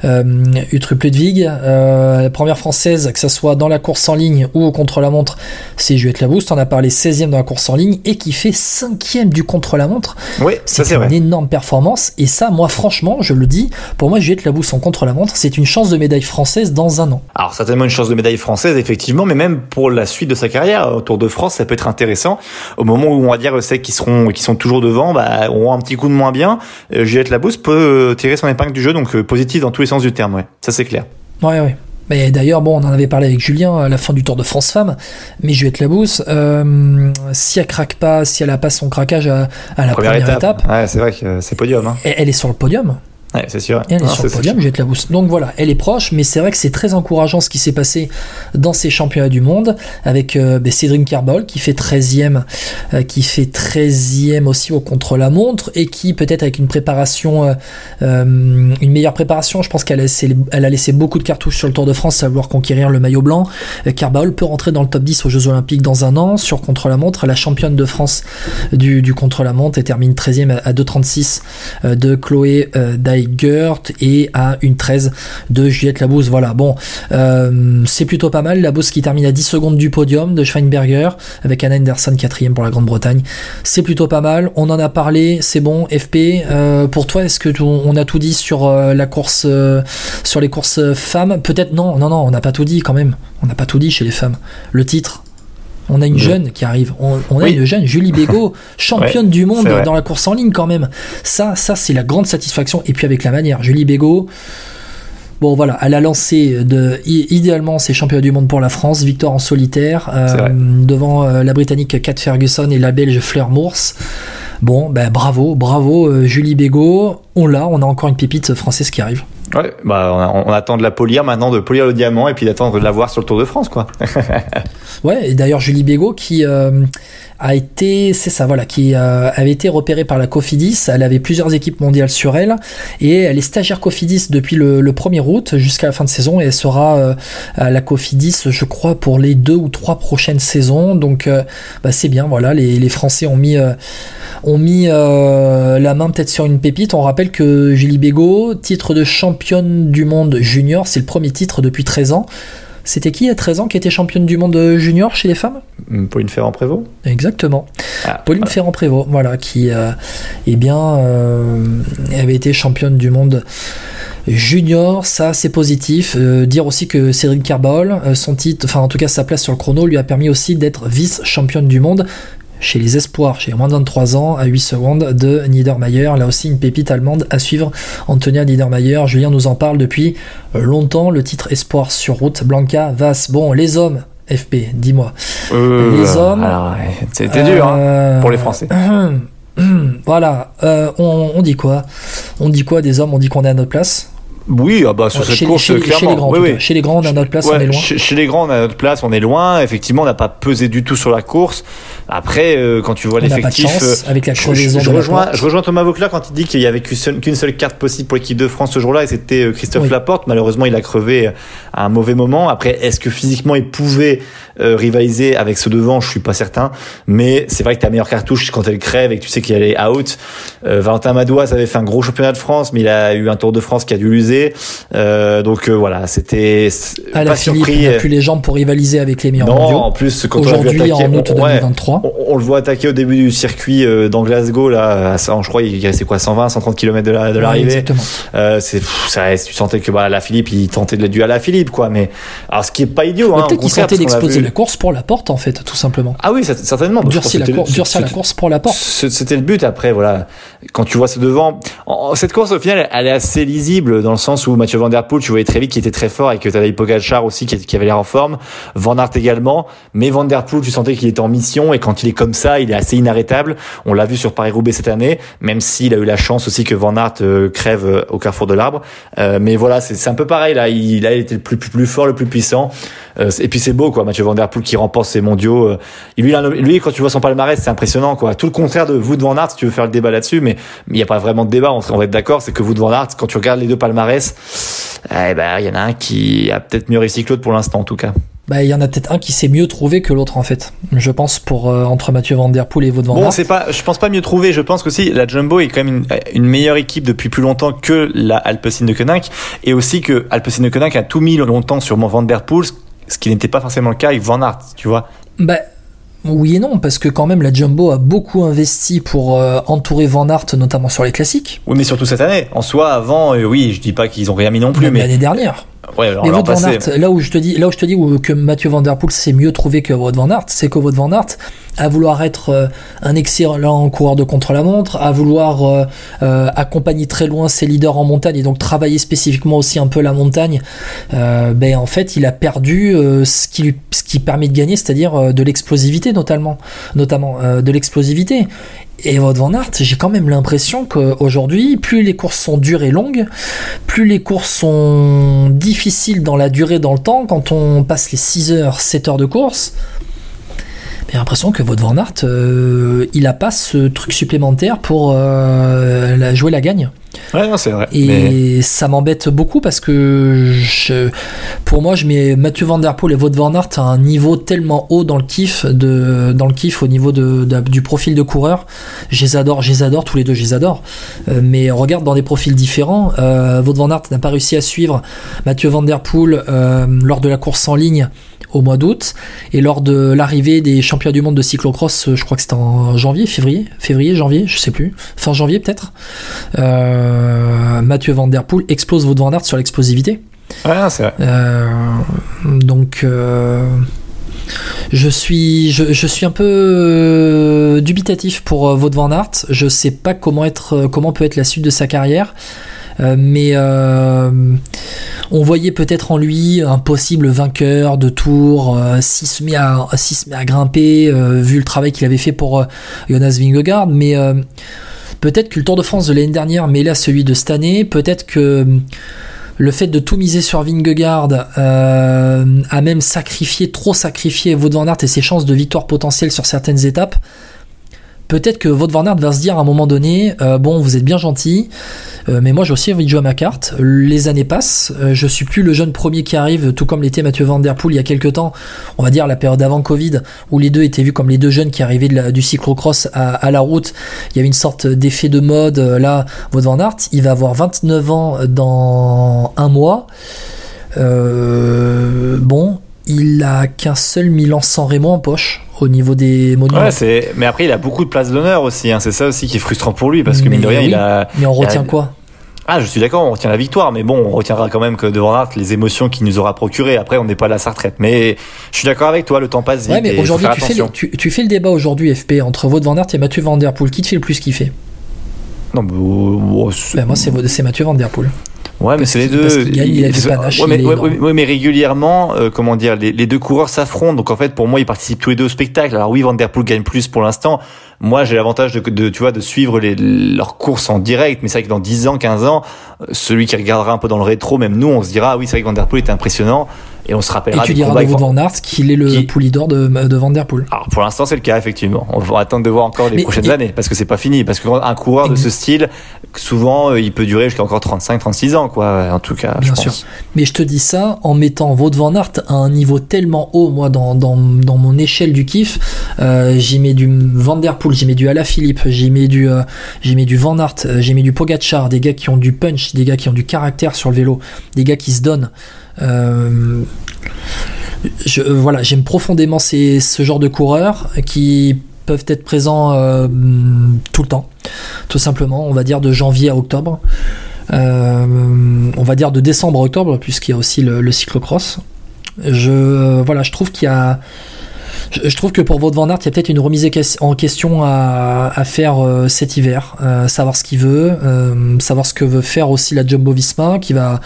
euh, Utrup Ludwig, la première française, que ça soit dans la course en ligne ou au contre-la-montre, c'est Juliette Labouste, on a parlé 16e dans la course en ligne, et qui fait cinquième du contre-la-montre, Oui, ça c'est c'est une vrai. énorme performance, et ça, moi franchement, je le dis, pour moi Juliette Labouste en contre-la-montre, c'est une chance de médaille française dans un an. Alors certainement une chance de médaille française effectivement, mais même pour la suite de sa carrière au Tour de France, ça peut être intéressant. Au moment où on va dire celles qui seront qui sont toujours devant, bah, auront un petit coup de moins bien. Euh, Juliette Labousse peut euh, tirer son épingle du jeu, donc euh, positif dans tous les sens du terme. Ouais, ça c'est clair. Ouais, ouais. Mais d'ailleurs, bon, on en avait parlé avec Julien à la fin du Tour de France Femmes, mais Juliette Labousse, euh, si elle craque pas, si elle a pas son craquage à, à la première, étape, Ouais, c'est vrai que euh, c'est podium. Hein. elle est sur le podium. Ouais, c'est sûr. Et elle est Non, sur le podium, Juliette Labousse. Donc voilà, elle est proche, mais c'est vrai que c'est très encourageant ce qui s'est passé dans ces championnats du monde avec euh, ben, Cédric Carbol qui fait 13e, euh, qui fait 13e aussi au contre-la-montre et qui peut-être avec une préparation, euh, euh, une meilleure préparation, je pense qu'elle a, a laissé beaucoup de cartouches sur le Tour de France à vouloir conquérir le maillot blanc. Carbol peut rentrer dans le top 10 aux Jeux Olympiques dans un an sur contre-la-montre. La championne de France du, du contre-la-montre et termine 13e à, à 2,36 euh, de Chloé Daigert et à une 13 de Juliette Labousse. Voilà, bon, euh, c'est plutôt pas mal. Labousse qui termine à 10 secondes du podium de Schweinberger avec Anna Anderson 4 pour la Grande-Bretagne. C'est plutôt pas mal. On en a parlé, c'est bon. FP, euh, pour toi, est-ce que on a tout dit sur euh, la course, sur les courses femmes? Peut-être non, non, non, on n'a pas tout dit quand même. On n'a pas tout dit chez les femmes. Le titre? On a une Oui. jeune qui arrive. On, on a Oui. une jeune, Julie Bégaud, championne du monde dans la course en ligne quand même. Ça, ça c'est la grande satisfaction. Et puis avec la manière, Julie Bégaud. Bon voilà, elle a lancé de, idéalement ses championnats du monde pour la France, victoire en solitaire euh, devant euh, la Britannique Kat Ferguson et la Belge Fleur Mours. Bon, ben bravo, bravo euh, Julie Bégaud. On l'a, on a encore une pépite française qui arrive. Ouais, bah on, attend de la polir maintenant, de polir le diamant et puis d'attendre de la voir sur le Tour de France, quoi. ouais, et d'ailleurs Julie Bégaud qui a été, c'est ça, voilà, qui euh, avait été repérée par la Cofidis. Elle avait plusieurs équipes mondiales sur elle et elle est stagiaire Cofidis depuis le, 1er août jusqu'à la fin de saison et elle sera euh, à la Cofidis, je crois, pour les deux ou trois prochaines saisons. Donc, euh, bah, c'est bien, voilà, les, Français ont mis, ont mis la main peut-être sur une pépite. On rappelle que Julie Bégaud, titre de championne du monde junior, c'est le premier titre depuis 13 ans. C'était qui à 13 ans qui était championne du monde junior chez les femmes? Hmm, Pauline Ferrand-Prévot. Exactement. Ah, Pauline Ferrand-Prévôt, voilà, qui euh, eh bien, euh, avait été championne du monde junior, ça c'est positif. Euh, dire aussi que Cédric Carball, son titre, enfin en tout cas sa place sur le chrono, lui a permis aussi d'être vice-championne du monde chez les espoirs, chez moins de 23 ans, à 8 secondes de Niedermayer. Là aussi, une pépite allemande à suivre. Antonia Niedermayer, Julien nous en parle depuis longtemps. Le titre Espoir sur route, Blanca, Vas. Bon, les hommes, FP, dis-moi. Euh, les hommes. C'était dur hein, euh, pour les Français. voilà, euh, on, on, dit quoi? On dit quoi des hommes? On dit qu'on est à notre place? Oui, ah bah, sur cette course, chez, clairement. Chez les, grands, oui, chez les grands, on a notre place, on est loin. Chez, les grands, on a notre place, on est loin. Effectivement, on n'a pas pesé du tout sur la course. Après, euh, quand tu vois l'effectif, euh, avec la je, je, rejoins, je rejoins Thomas Vauclair quand il dit qu'il y avait qu'une seule carte possible pour l'équipe de France ce jour-là, et c'était euh, Christophe Laporte. Malheureusement, il a crevé à un mauvais moment. Après, est-ce que physiquement il pouvait rivaliser avec ce devant Je suis pas certain. Mais c'est vrai que ta meilleure cartouche quand elle crève et que tu sais qu'il est out. Valentin Madouas avait fait un gros championnat de France, mais il a eu un Tour de France qui a dû l'user. Euh, donc euh, voilà, c'était à la Philippe, il n'a plus les jambes pour rivaliser avec les meilleurs non, en plus quand aujourd'hui en août 2023, on, le voit attaquer au début du circuit euh, dans Glasgow là, je crois il restait quoi 120, 130 km de la de l'arrivée. Euh, c'est ça, tu sentais que bah la Philippe, il tentait de du à la Philippe quoi, mais alors ce qui est pas idiot. Hein, Peut-être qu'il tentait d'exploser la course pour la porte en fait, tout simplement. Ah oui, certainement. Durcir la, la course pour la porte. C'était le but après voilà. Quand tu vois ce devant, cette course au final, elle est assez lisible dans le sens où Mathieu Van Der Poel, tu voyais très vite qu'il était très fort et que Tadej Pogacar aussi qui, avait l'air en forme, Van Aert également, mais Van Der Poel, tu sentais qu'il était en mission et quand il est comme ça, il est assez inarrêtable. On l'a vu sur Paris-Roubaix cette année, même s'il a eu la chance aussi que Van Aert euh, crève euh, au carrefour de l'arbre. Euh, mais voilà, c'est un peu pareil là, il, a été le plus, plus, fort, le plus puissant. et puis c'est beau quoi, Mathieu Van Der Poel qui remporte ses mondiaux. lui, lui, quand tu vois son palmarès, c'est impressionnant quoi. Tout le contraire de vous de Van Aert, si tu veux faire le débat là-dessus, mais il n'y a pas vraiment de débat. On, va être d'accord, c'est que vous de Van Aert, quand tu regardes les deux palmarès, eh ben, il y en a un qui a peut-être mieux réussi que l'autre pour l'instant, en tout cas. Bah, il y en a peut-être un qui s'est mieux trouvé que l'autre en fait. Je pense pour euh, entre Mathieu Van Der Poel et Wout van Bon, c'est pas, je pense pas mieux trouvé. Je pense que si la Jumbo est quand même une, meilleure équipe depuis plus longtemps que la Alpecin de Koenig et aussi que Alpecin de Koenig a tout mis longtemps sur Van Der Poel, ce qui n'était pas forcément le cas avec Van Aert, tu vois. Bah oui et non, parce que quand même la Jumbo a beaucoup investi pour euh, entourer Van Aert, notamment sur les classiques. Oui, mais surtout cette année. En soi, avant, euh, oui, je dis pas qu'ils ont rien mis non plus, mais l'année dernière. Ouais, mais Van Aert, là où je te dis, là où je te dis que Mathieu Van Der Poel s'est mieux trouvé que Wout Van Aert, c'est que Wout Van Aert, à vouloir être euh, un excellent coureur de contre-la-montre, à vouloir euh, euh, accompagner très loin ses leaders en montagne et donc travailler spécifiquement aussi un peu la montagne, ben en fait il a perdu ce qui ce qui permet de gagner, c'est-à-dire de l'explosivité notamment, notamment de l'explosivité. Et Wout Van Aert, j'ai quand même l'impression qu'aujourd'hui, plus les courses sont dures et longues, plus les courses sont difficiles dans la durée, dans le temps, quand on passe les 6 heures, 7 heures de course, j'ai l'impression que votre Van Aert, euh, il a pas ce truc supplémentaire pour euh, jouer la gagne. Ouais, c'est vrai. Et ça m'embête beaucoup parce que je, pour moi, je mets Mathieu Van Der Poel et Wout Van Aert à un niveau tellement haut dans le kiff, de, dans le kiff au niveau de, du profil de coureur. Je les adore, je les adore, tous les deux, je les adore. Euh, mais regarde dans des profils différents. Euh, Wout Van Aert n'a pas réussi à suivre Mathieu Van Der Poel lors de la course en ligne au mois d'août. Et lors de l'arrivée des championnats du monde de cyclocross, euh, je crois que c'était en janvier, février, février, janvier, je sais plus, fin janvier peut-être, euh, Mathieu Van Der Poel explose votre Van Aert sur l'explosivité. Ouais, c'est vrai. Euh, donc. je suis, je, suis un peu dubitatif pour Wout van Aert. Je sais pas comment être, comment peut être la suite de sa carrière. Euh, mais euh, on voyait peut-être en lui un possible vainqueur de tour euh, s'il se met à, grimper, vu le travail qu'il avait fait pour Jonas Vingegaard, mais peut-être que le Tour de France de l'année dernière mêlé à celui de cette année, peut-être que le fait de tout miser sur Vingegaard a même sacrifié, trop sacrifié Wout van et ses chances de victoire potentielle sur certaines étapes. Peut-être que Wout van Aert va se dire à un moment donné, euh, bon, vous êtes bien gentil, euh, mais moi j'ai aussi envie de jouer à ma carte. Les années passent, euh, je suis plus le jeune premier qui arrive, tout comme l'était Mathieu Van Der Poel il y a quelques temps, on va dire la période avant Covid, où les deux étaient vus comme les deux jeunes qui arrivaient du cyclocross à, à la route. Il y avait une sorte d'effet de mode. Euh, Là, Wout van il va avoir 29 ans dans un mois. Bon, il a qu'un seul Milan sans Remo en poche au niveau des monuments. Ouais, c'est. Mais après, il a beaucoup de places d'honneur aussi. Hein. C'est ça aussi qui est frustrant pour lui parce que mine de Mais rien, oui. il a. Mais on a- retient quoi? Ah, je suis d'accord, on retient la victoire, mais bon, on retiendra quand même que devant Art les émotions qu'il nous aura procurées. Après, on n'est pas là à sa retraite. Mais je suis d'accord avec toi, le temps passe vite. Ouais, mais aujourd'hui, tu fais, le, tu, tu fais le débat aujourd'hui, FP, entre Wout van Aert et Mathieu Van Der Poel. Qui te fait le plus kiffer? Non, mais, oh, oh, c'est- ben, Moi, c'est c'est Mathieu Van Der Poel. Ouais, mais c'est les deux. gagne, il a du panache, ouais, mais, ouais, ouais, régulièrement, euh, comment dire, les, les deux coureurs s'affrontent. Donc en fait, pour moi, ils participent tous les deux au spectacle. Alors oui, Van Der Poel gagne plus pour l'instant. Moi, j'ai l'avantage de, de, tu vois, de suivre les, leurs courses en direct. Mais c'est vrai que dans 10 ans, 15 ans, euh, celui qui regardera un peu dans le rétro, même nous, on se dira, ah oui, c'est vrai que Van Der Poel était impressionnant. Et on se Et rappellera tu des diras de Van- Aert qu'il est le Qui- poulidor de, de Van Der Poel. Alors pour l'instant, c'est le cas, effectivement. On va attendre de voir encore les Mais- prochaines et- années, parce que c'est pas fini. Parce qu'un coureur de ce style, souvent, euh, il peut durer jusqu'à encore 35, 36 ans, quoi. En tout cas, Bien je sûr. pense. Mais je te dis ça en mettant Wout Van Aert à un niveau tellement haut, moi, dans, dans, dans mon échelle du kiff. Euh, j'y mets du Van Der Poel, j'y mets du Alaphilippe, j'y mets du, euh, j'y mets du Van Aert, euh, j'y mets du Pogacar, des gars qui ont du punch, des gars qui ont du caractère sur le vélo, des gars qui se donnent. Euh, je, euh, voilà, j'aime profondément ces, ce genre de coureurs qui peuvent être présents euh, tout le temps, tout simplement, on va dire de janvier à octobre. On va dire de décembre à octobre, puisqu'il y a aussi le, le cyclocross. Je, voilà, je trouve qu'il y a. Je, trouve que pour Wout van Aert, il y a peut-être une remise en question à, faire euh, cet hiver, euh, savoir ce qu'il veut, euh, savoir ce que veut faire aussi la Jumbo Visma, qui va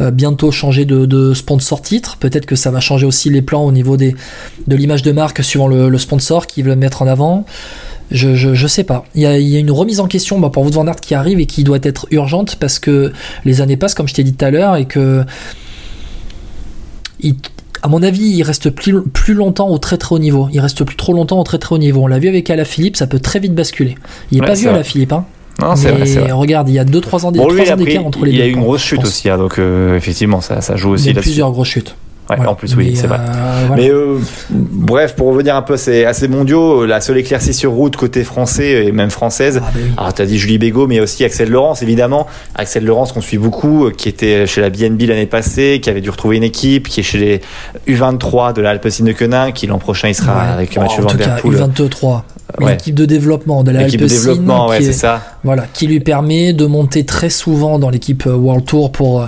bientôt changer de, sponsor titre. Peut-être que ça va changer aussi les plans au niveau des, de l'image de marque suivant le, sponsor qu'ils veulent mettre en avant. Je, je, sais pas. Il y, a, il y a une remise en question bah, pour Wout van Aert qui arrive et qui doit être urgente parce que les années passent, comme je t'ai dit tout à l'heure, et que il- à mon avis, il reste plus, plus longtemps au très très haut niveau. Il reste plus trop longtemps au très très haut niveau. On l'a vu avec Alaphilippe, ça peut très vite basculer. Il est Ouais, pas vrai. Alaphilippe, hein. Non, c'est vrai, vrai. regarde, il y a 2-3 ans, Bon, d'écart entre les il deux. a eu une grosse chute aussi, hein, donc euh, effectivement, ça, ça joue Il aussi y a plusieurs grosses chutes. Ouais, Voilà. en plus, oui, c'est vrai. euh, voilà. Mais euh, bref, pour revenir un peu à ces, à ces mondiaux, la seule éclaircie sur route côté français et même française. Ah, bah oui. Alors, tu as dit Julie Bégaud, mais aussi Axel Laurence, évidemment. Axel Laurence, qu'on suit beaucoup, euh, qui était chez la BNB l'année passée, qui avait dû retrouver une équipe, qui est chez les U23 de l'Alpecin de Quenin, qui l'an prochain, il sera Ouais. avec Oh, Mathieu Van Der Poel. U23, Ouais. l'équipe de développement de la L'équipe de développement, ouais, c'est est- ça. voilà, qui lui permet de monter très souvent dans l'équipe euh, World Tour pour, euh,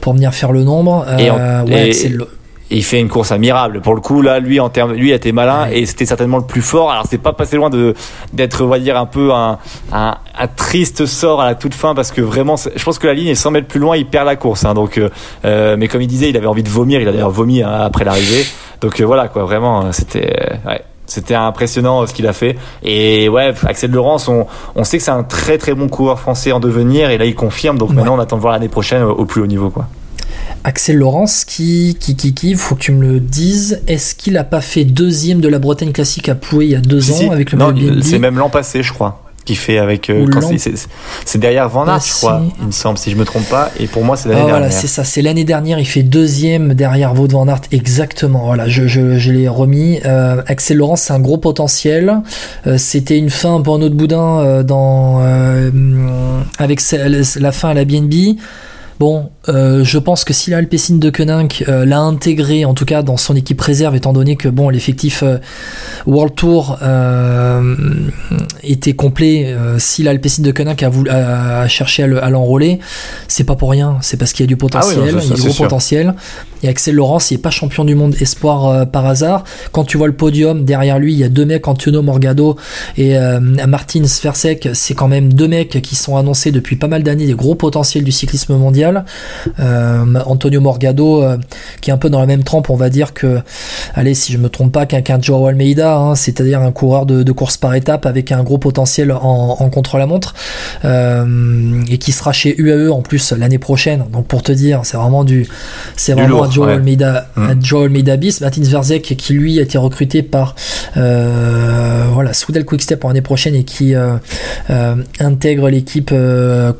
pour venir faire le nombre. Et Euh, en- ouais, et- le- Et il fait une course admirable. Pour le coup, là, lui, en termes, lui, a été malin et c'était certainement le plus fort. Alors, c'est pas passé loin de d'être, on va dire, un peu un, un, un triste sort à la toute fin parce que vraiment, je pense que la ligne est 100 mètres plus loin, il perd la course. Hein, donc, euh, euh, mais comme il disait, il avait envie de vomir. Il a d'ailleurs vomi hein, après l'arrivée. Donc euh, voilà, quoi. Vraiment, euh, c'était. euh, ouais. C'était impressionnant ce qu'il a fait. Et ouais, Axel Laurence, on, on sait que c'est un très très bon coureur français en devenir. Et là, il confirme. Donc Ouais. maintenant, on attend de voir l'année prochaine au, au plus haut niveau. Quoi. Axel Laurence, qui, qui, qui, qui, faut que tu me le dises, est-ce qu'il a pas fait deuxième de la Bretagne classique à Pouet il y a deux Si, ans si. avec le non, c'est même l'an passé, je crois, qu'il fait avec. euh, c'est- derrière Van Aert, je crois, il me semble, si je me trompe pas. Et pour moi, c'est Ah, l'année voilà, dernière. c'est ça, c'est l'année dernière, il fait deuxième derrière Wout van Aert, exactement. Voilà, je, je, je l'ai remis. Euh, Axel Laurence, c'est un gros potentiel. Euh, C'était une fin pour un autre boudin euh, dans avec la fin à la BNB. Bon, euh, je pense que si l'Alpecin de Koenig euh, l'a intégré, en tout cas dans son équipe réserve, étant donné que bon, l'effectif euh, World Tour était complet, si l'Alpecin de Koenig a, voulu, a, a cherché à le- à l'enrôler, c'est pas pour rien, c'est parce qu'il y a du potentiel, Ah oui, non, ça, il y a du gros sûr. potentiel. Et Axel Laurence, il est pas champion du monde espoir par hasard. Quand tu vois le podium derrière lui, il y a deux mecs, Antonio Morgado et Martin Sversek. C'est quand même deux mecs qui sont annoncés depuis pas mal d'années, des gros potentiels du cyclisme mondial. Mondial. Antonio Morgado, qui est un peu dans la même trempe, on va dire que, allez, si je me trompe pas, qu'un Joao Almeida, hein, c'est-à-dire un coureur de, course par étape avec un gros potentiel en, contre-la-montre, et qui sera chez UAE en plus l'année prochaine. Donc pour te dire, c'est vraiment du, c'est vraiment un Joao Almeida, un Joao Almeida bis. Martin Verzek qui lui a été recruté par euh, voilà Soudal Quickstep pour l'année prochaine et qui euh, euh, intègre l'équipe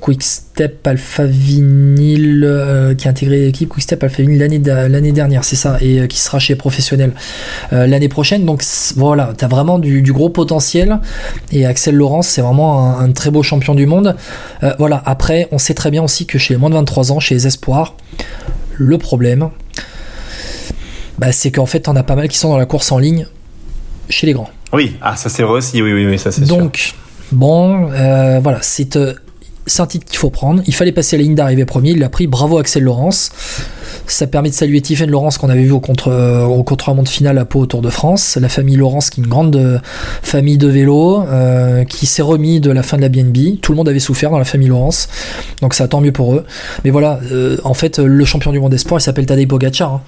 Quickstep Alpha Vinyl qui a intégré l'équipe Quickstep Alpha Vinyl l'année l'année dernière, c'est ça, et qui sera chez professionnel l'année prochaine. Donc voilà, tu as vraiment du, gros potentiel et Axel Laurence c'est vraiment un, très beau champion du monde. voilà, après on sait très bien aussi que chez les moins de 23 ans, chez les espoirs, le problème, bah, c'est qu'en fait, on a pas mal qui sont dans la course en ligne chez les grands. Oui, ah, ça c'est vrai aussi, oui, oui, oui ça c'est Donc, bon, euh, voilà, c'est euh, un titre qu'il faut prendre. Il fallait passer la ligne d'arrivée premier, il l'a pris, bravo Axel Laurence. Ça permet de saluer Tiffen Laurence qu'on avait vu au contre euh, au contre-montre final à Pau au Tour de France. La famille Laurence qui est une grande famille de vélo qui s'est remis de la fin de la BNB. Tout le monde avait souffert dans la famille Laurence, donc ça tant mieux pour eux. Mais voilà, en fait, le champion du monde espoir, il s'appelle Tadej Pogacar. Hein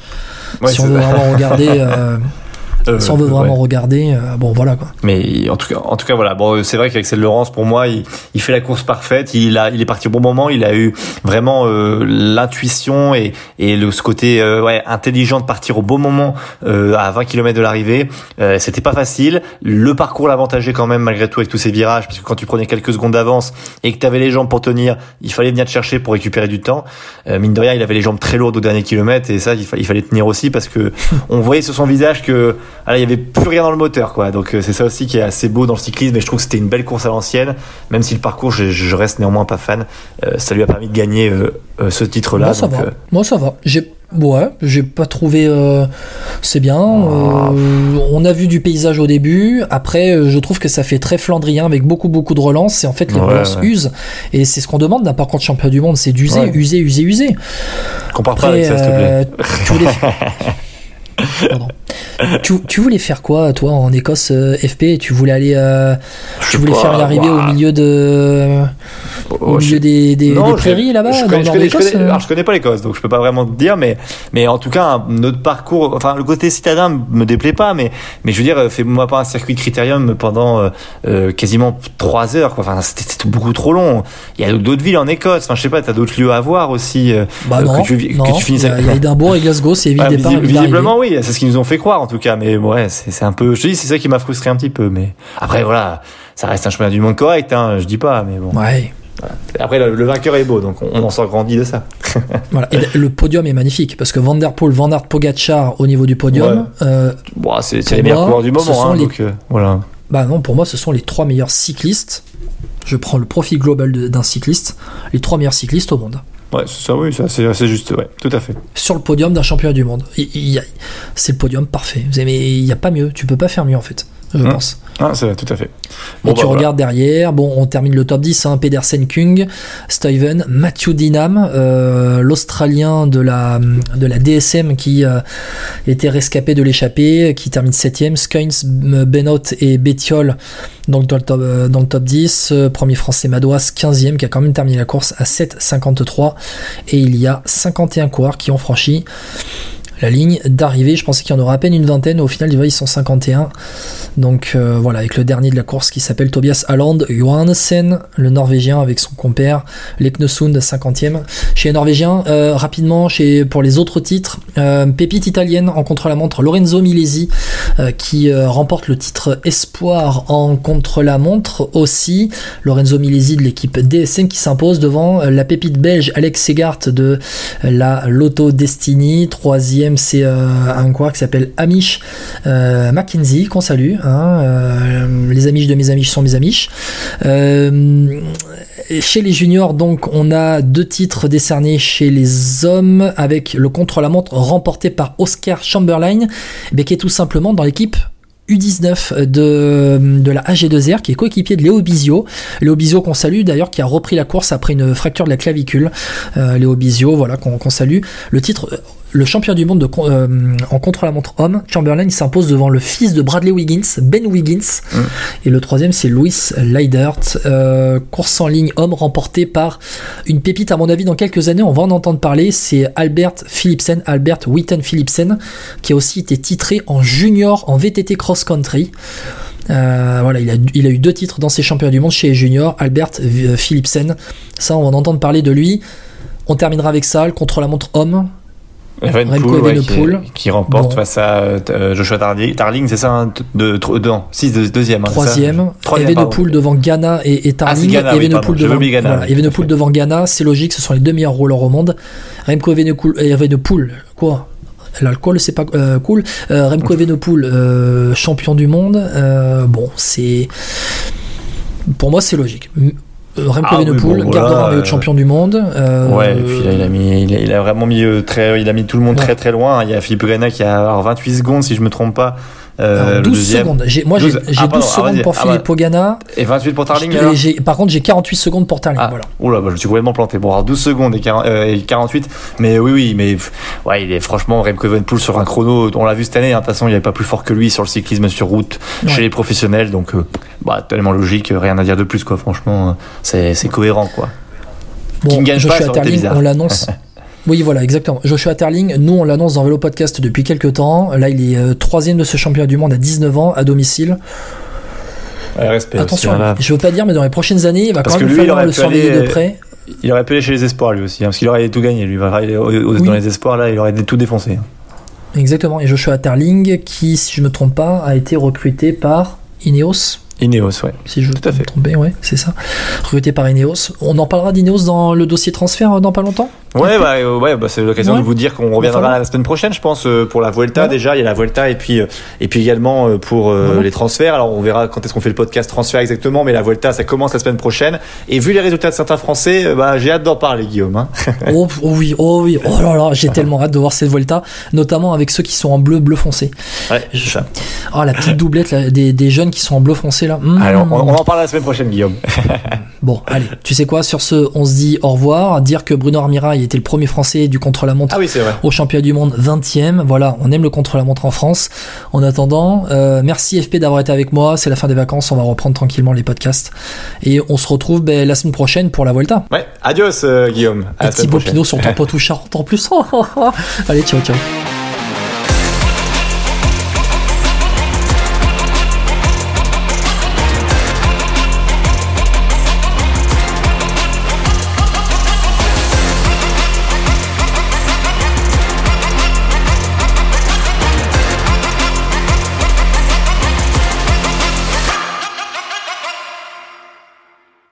si on veut vraiment regarder. Euh, euh, si on veut vraiment regarder, euh, bon voilà quoi. Mais en tout cas, en tout cas voilà. Bon, c'est vrai qu'Axel Laurence, pour moi, il, il, fait la course parfaite. Il a, il est parti au bon moment. Il a eu vraiment euh, l'intuition et, et le ce côté ouais intelligent de partir au bon moment à 20 km de l'arrivée. C'était pas facile. Le parcours l'avantageait quand même malgré tout avec tous ces virages, puisque quand tu prenais quelques secondes d'avance et que tu avais les jambes pour tenir, il fallait venir te chercher pour récupérer du temps. mine de rien, il avait les jambes très lourdes au dernier kilomètre et ça, il, il fallait tenir aussi parce que on voyait sur son visage que il y avait plus rien dans le moteur, quoi. Donc euh, c'est ça aussi qui est assez beau dans le cyclisme. Et je trouve que c'était une belle course à l'ancienne, même si le parcours, je, reste néanmoins pas fan. Euh, ça lui a permis de gagner euh, ce titre-là. Moi, ça va. Moi, ça va. J'ai Ouais, j'ai pas trouvé. c'est bien. Ah. on a vu du paysage au début. Après, je trouve que ça fait très flandrien avec beaucoup beaucoup de relances. Et en fait, les relances usent. Et c'est ce qu'on demande d'un parcours de champion du monde, c'est d'user, user, user, user. Compare pas avec ça, s'il te plaît. tu, voulais faire quoi, toi, en Écosse euh, FP Tu voulais aller. Euh, tu voulais faire l'arrivée au milieu de. Au milieu des, des, prairies là-bas je, connais, euh je connais pas l'Écosse, donc je peux pas vraiment te dire, mais, mais en tout cas, notre parcours. Enfin, le côté citadin me déplaît pas, mais, mais je veux dire, fais-moi pas un circuit critérium pendant quasiment 3 heures. Quoi. Enfin, c'était beaucoup trop long. Il y a d'autres villes en Écosse. Enfin, je sais pas, t'as d'autres lieux à voir aussi. bah non, que tu, que tu finisses Il y a, Édimbourg et Glasgow, c'est évident. visiblement, oui, c'est ce qu'ils nous ont fait croire tout cas. Mais ouais, c'est un peu. Je te dis, c'est ça qui m'a frustré un petit peu. Mais après, voilà, ça reste un chemin du monde correct. Hein, je dis pas, mais bon. Ouais. Après, le, vainqueur est beau, donc on, en sort grandi de ça. voilà. Et le podium est magnifique parce que Van Der Poel, Van Aert, Pogacar au niveau du podium. Euh, c'est les meilleurs coureurs du moment. Hein, donc, euh, voilà. Bah non, pour moi, ce sont les trois meilleurs cyclistes. Je prends le profil global d'un cycliste, les trois meilleurs cyclistes au monde. Ouais, c'est ça, oui, c'est assez juste, ouais, tout à fait. Sur le podium d'un champion du monde. C'est le podium parfait. Vous avez, il n'y a pas mieux, tu peux pas faire mieux en fait, je mmh. pense. Ah, c'est tout à fait. Bon, et tu bah, regardes derrière, bon, on termine le top 10, hein, Pedersen Kung, Stuyven, Matthew Dinam, euh, l'Australien de la, de la DSM qui euh, était rescapé de l'échappée, qui termine 7ème, Skynes, Benot et Bettiol donc dans le top, euh, dans le top 10, premier français Madouas 15ème qui a quand même terminé la course à 7,53 et il y a 51 coureurs qui ont franchi la ligne d'arrivée. Je pensais qu'il y en aurait à peine une vingtaine. Au final, ils sont 51. Donc euh, voilà, avec le dernier de la course qui s'appelle Tobias Alland Johansen, le Norvégien, avec son compère Leknesund, 50e. Chez les Norvégiens, euh, rapidement, chez, pour les autres titres, euh, pépite italienne en contre-la-montre, Lorenzo Milesi, qui remporte le titre Espoir en contre-la-montre aussi. Lorenzo Milesi de l'équipe DSM qui s'impose devant la pépite belge Alex Segart de la Lotto Destiny, troisième c'est euh, un coureur qui s'appelle Amish euh, Mackenzie, qu'on salue. Hein, euh, les Amish de mes Amish sont mes Amish. chez les juniors, donc, on a deux titres décernés chez les hommes avec le contre-la-montre remporté par Oscar Chamberlain, mais qui est tout simplement dans l'équipe U19 de, de la AG2R qui est coéquipier de Léo Bizio. Léo Bizio qu'on salue d'ailleurs qui a repris la course après une fracture de la clavicule. Léo Bizio, voilà, qu'on salue. Le titre le champion du monde de, euh, en contre-la-montre homme, Chamberlain, il s'impose devant le fils de Bradley Wiggins, Ben Wiggins. Mm. Et le troisième, c'est Louis Leidert. Euh, course en ligne homme remportée par une pépite, à mon avis, dans quelques années, on va en entendre parler. C'est Albert Philipsen, Albert Witten Philipsen, qui a aussi été titré en junior en VTT cross-country. Euh, voilà, il a, il a eu deux titres dans ses championnats du monde chez les juniors, Albert Philipsen. Ça, on va en entendre parler de lui. On terminera avec ça, le contre-la-montre homme. Evenepoel, Remco ouais, qui, qui remporte Bon. face à euh, Joshua Tarling, Tarling c'est ça hein, de, de, de, non, 6 de, deuxième. hein, Troisième, Troisième, Evenepoel devant Ghana et, et Ah, Tarling. Ghana, oui, devant, Ghana, voilà, oui, Evenepoel devant Ghana, c'est logique, ce sont les deux meilleurs rollers au monde. Remco Evenepoel, Evenepoel quoi? L'alcool, c'est pas euh, cool. Euh, Remco Evenepoel, euh, champion du monde. euh, bon, c'est. Pour moi, c'est logique. Euh, Remco Ah oui, bon, gardera euh, champion du monde. euh, Ouais, et puis là, il a mis, il a, il a vraiment mis euh, très, il a mis tout le monde Ouais. très très loin. Il y a Philippe Grena qui a alors, 28 secondes si je me trompe pas. Euh, alors, le 12 deuxième. secondes. Moi, j'ai 12. j'ai Ah, 12 pardon, ah, secondes vas-y. pour Ah, Philippe Pogana. Et 28 pour Tarling par contre, j'ai 48 secondes pour Tarling. Ah, Voilà. oula, bah, je me suis complètement planté. Bon, alors 12 secondes et, 40, euh, et 48. Mais oui, oui, mais ouais, il est franchement Remco Evenepoel sur un chrono. On l'a vu cette année. hein. De toute façon, il avait pas plus fort que lui sur le cyclisme sur route Ouais. chez les professionnels. Donc, euh, bah, tellement logique, rien à dire de plus, quoi. Franchement, euh, c'est cohérent, quoi. Bon, Qui ne gagne pas, ça on l'annonce. oui, voilà, exactement. Joshua Terling, nous, on l'annonce dans Vélo Podcast depuis quelques temps. Là, il est euh, troisième de ce championnat du monde à 19 ans, à domicile. Respect aussi, Attention, hein, je veux pas dire, mais dans les prochaines années, il va Parce quand que même lui, il falloir aurait le pu surveiller aller- de près. Il aurait pu aller chez les espoirs, lui aussi, hein, parce qu'il aurait tout gagné. Lui, Oui. dans les espoirs, là, il aurait tout défoncé. Exactement. Et Joshua Terling, qui, si je me trompe pas, a été recruté par Ineos. Ineos, ouais. Si je à me trompais, ouais, c'est ça. Recruté par Ineos. On en parlera d'Ineos dans le dossier transfert euh, dans pas longtemps? Ouais, bah, euh, ouais, bah, c'est l'occasion Ouais. de vous dire qu'on reviendra la semaine prochaine, je pense, euh, pour la Vuelta. Ouais. Déjà, il y a la Vuelta et puis, et puis également pour euh, les transferts. Alors, on verra quand est-ce qu'on fait le podcast transfert exactement, mais la Vuelta, ça commence la semaine prochaine. Et vu les résultats de certains Français, bah, j'ai hâte d'en parler, Guillaume. Hein. oh, oh oui, oh oui, oh là là, j'ai tellement hâte de voir cette Vuelta, notamment avec ceux qui sont en bleu, bleu foncé. Ouais, Je-. Oh, la petite doublette là, des, des jeunes qui sont en bleu foncé là. Mmh. Alors, on, on en parle la semaine prochaine, Guillaume. Bon, allez, tu sais quoi, sur ce, on se dit au revoir. Dire que Bruno Armirail était le premier français du contre-la-montre Ah oui, c'est vrai. au championnat du monde 20e. Voilà, on aime le contre-la-montre en France. En attendant, euh, merci FP d'avoir été avec moi. C'est la fin des vacances, on va reprendre tranquillement les podcasts. Et on se retrouve ben, la semaine prochaine pour la Vuelta. Ouais, adios, euh, Guillaume. À prochaine. Pinot sur ton charente en plus. allez, ciao, ciao.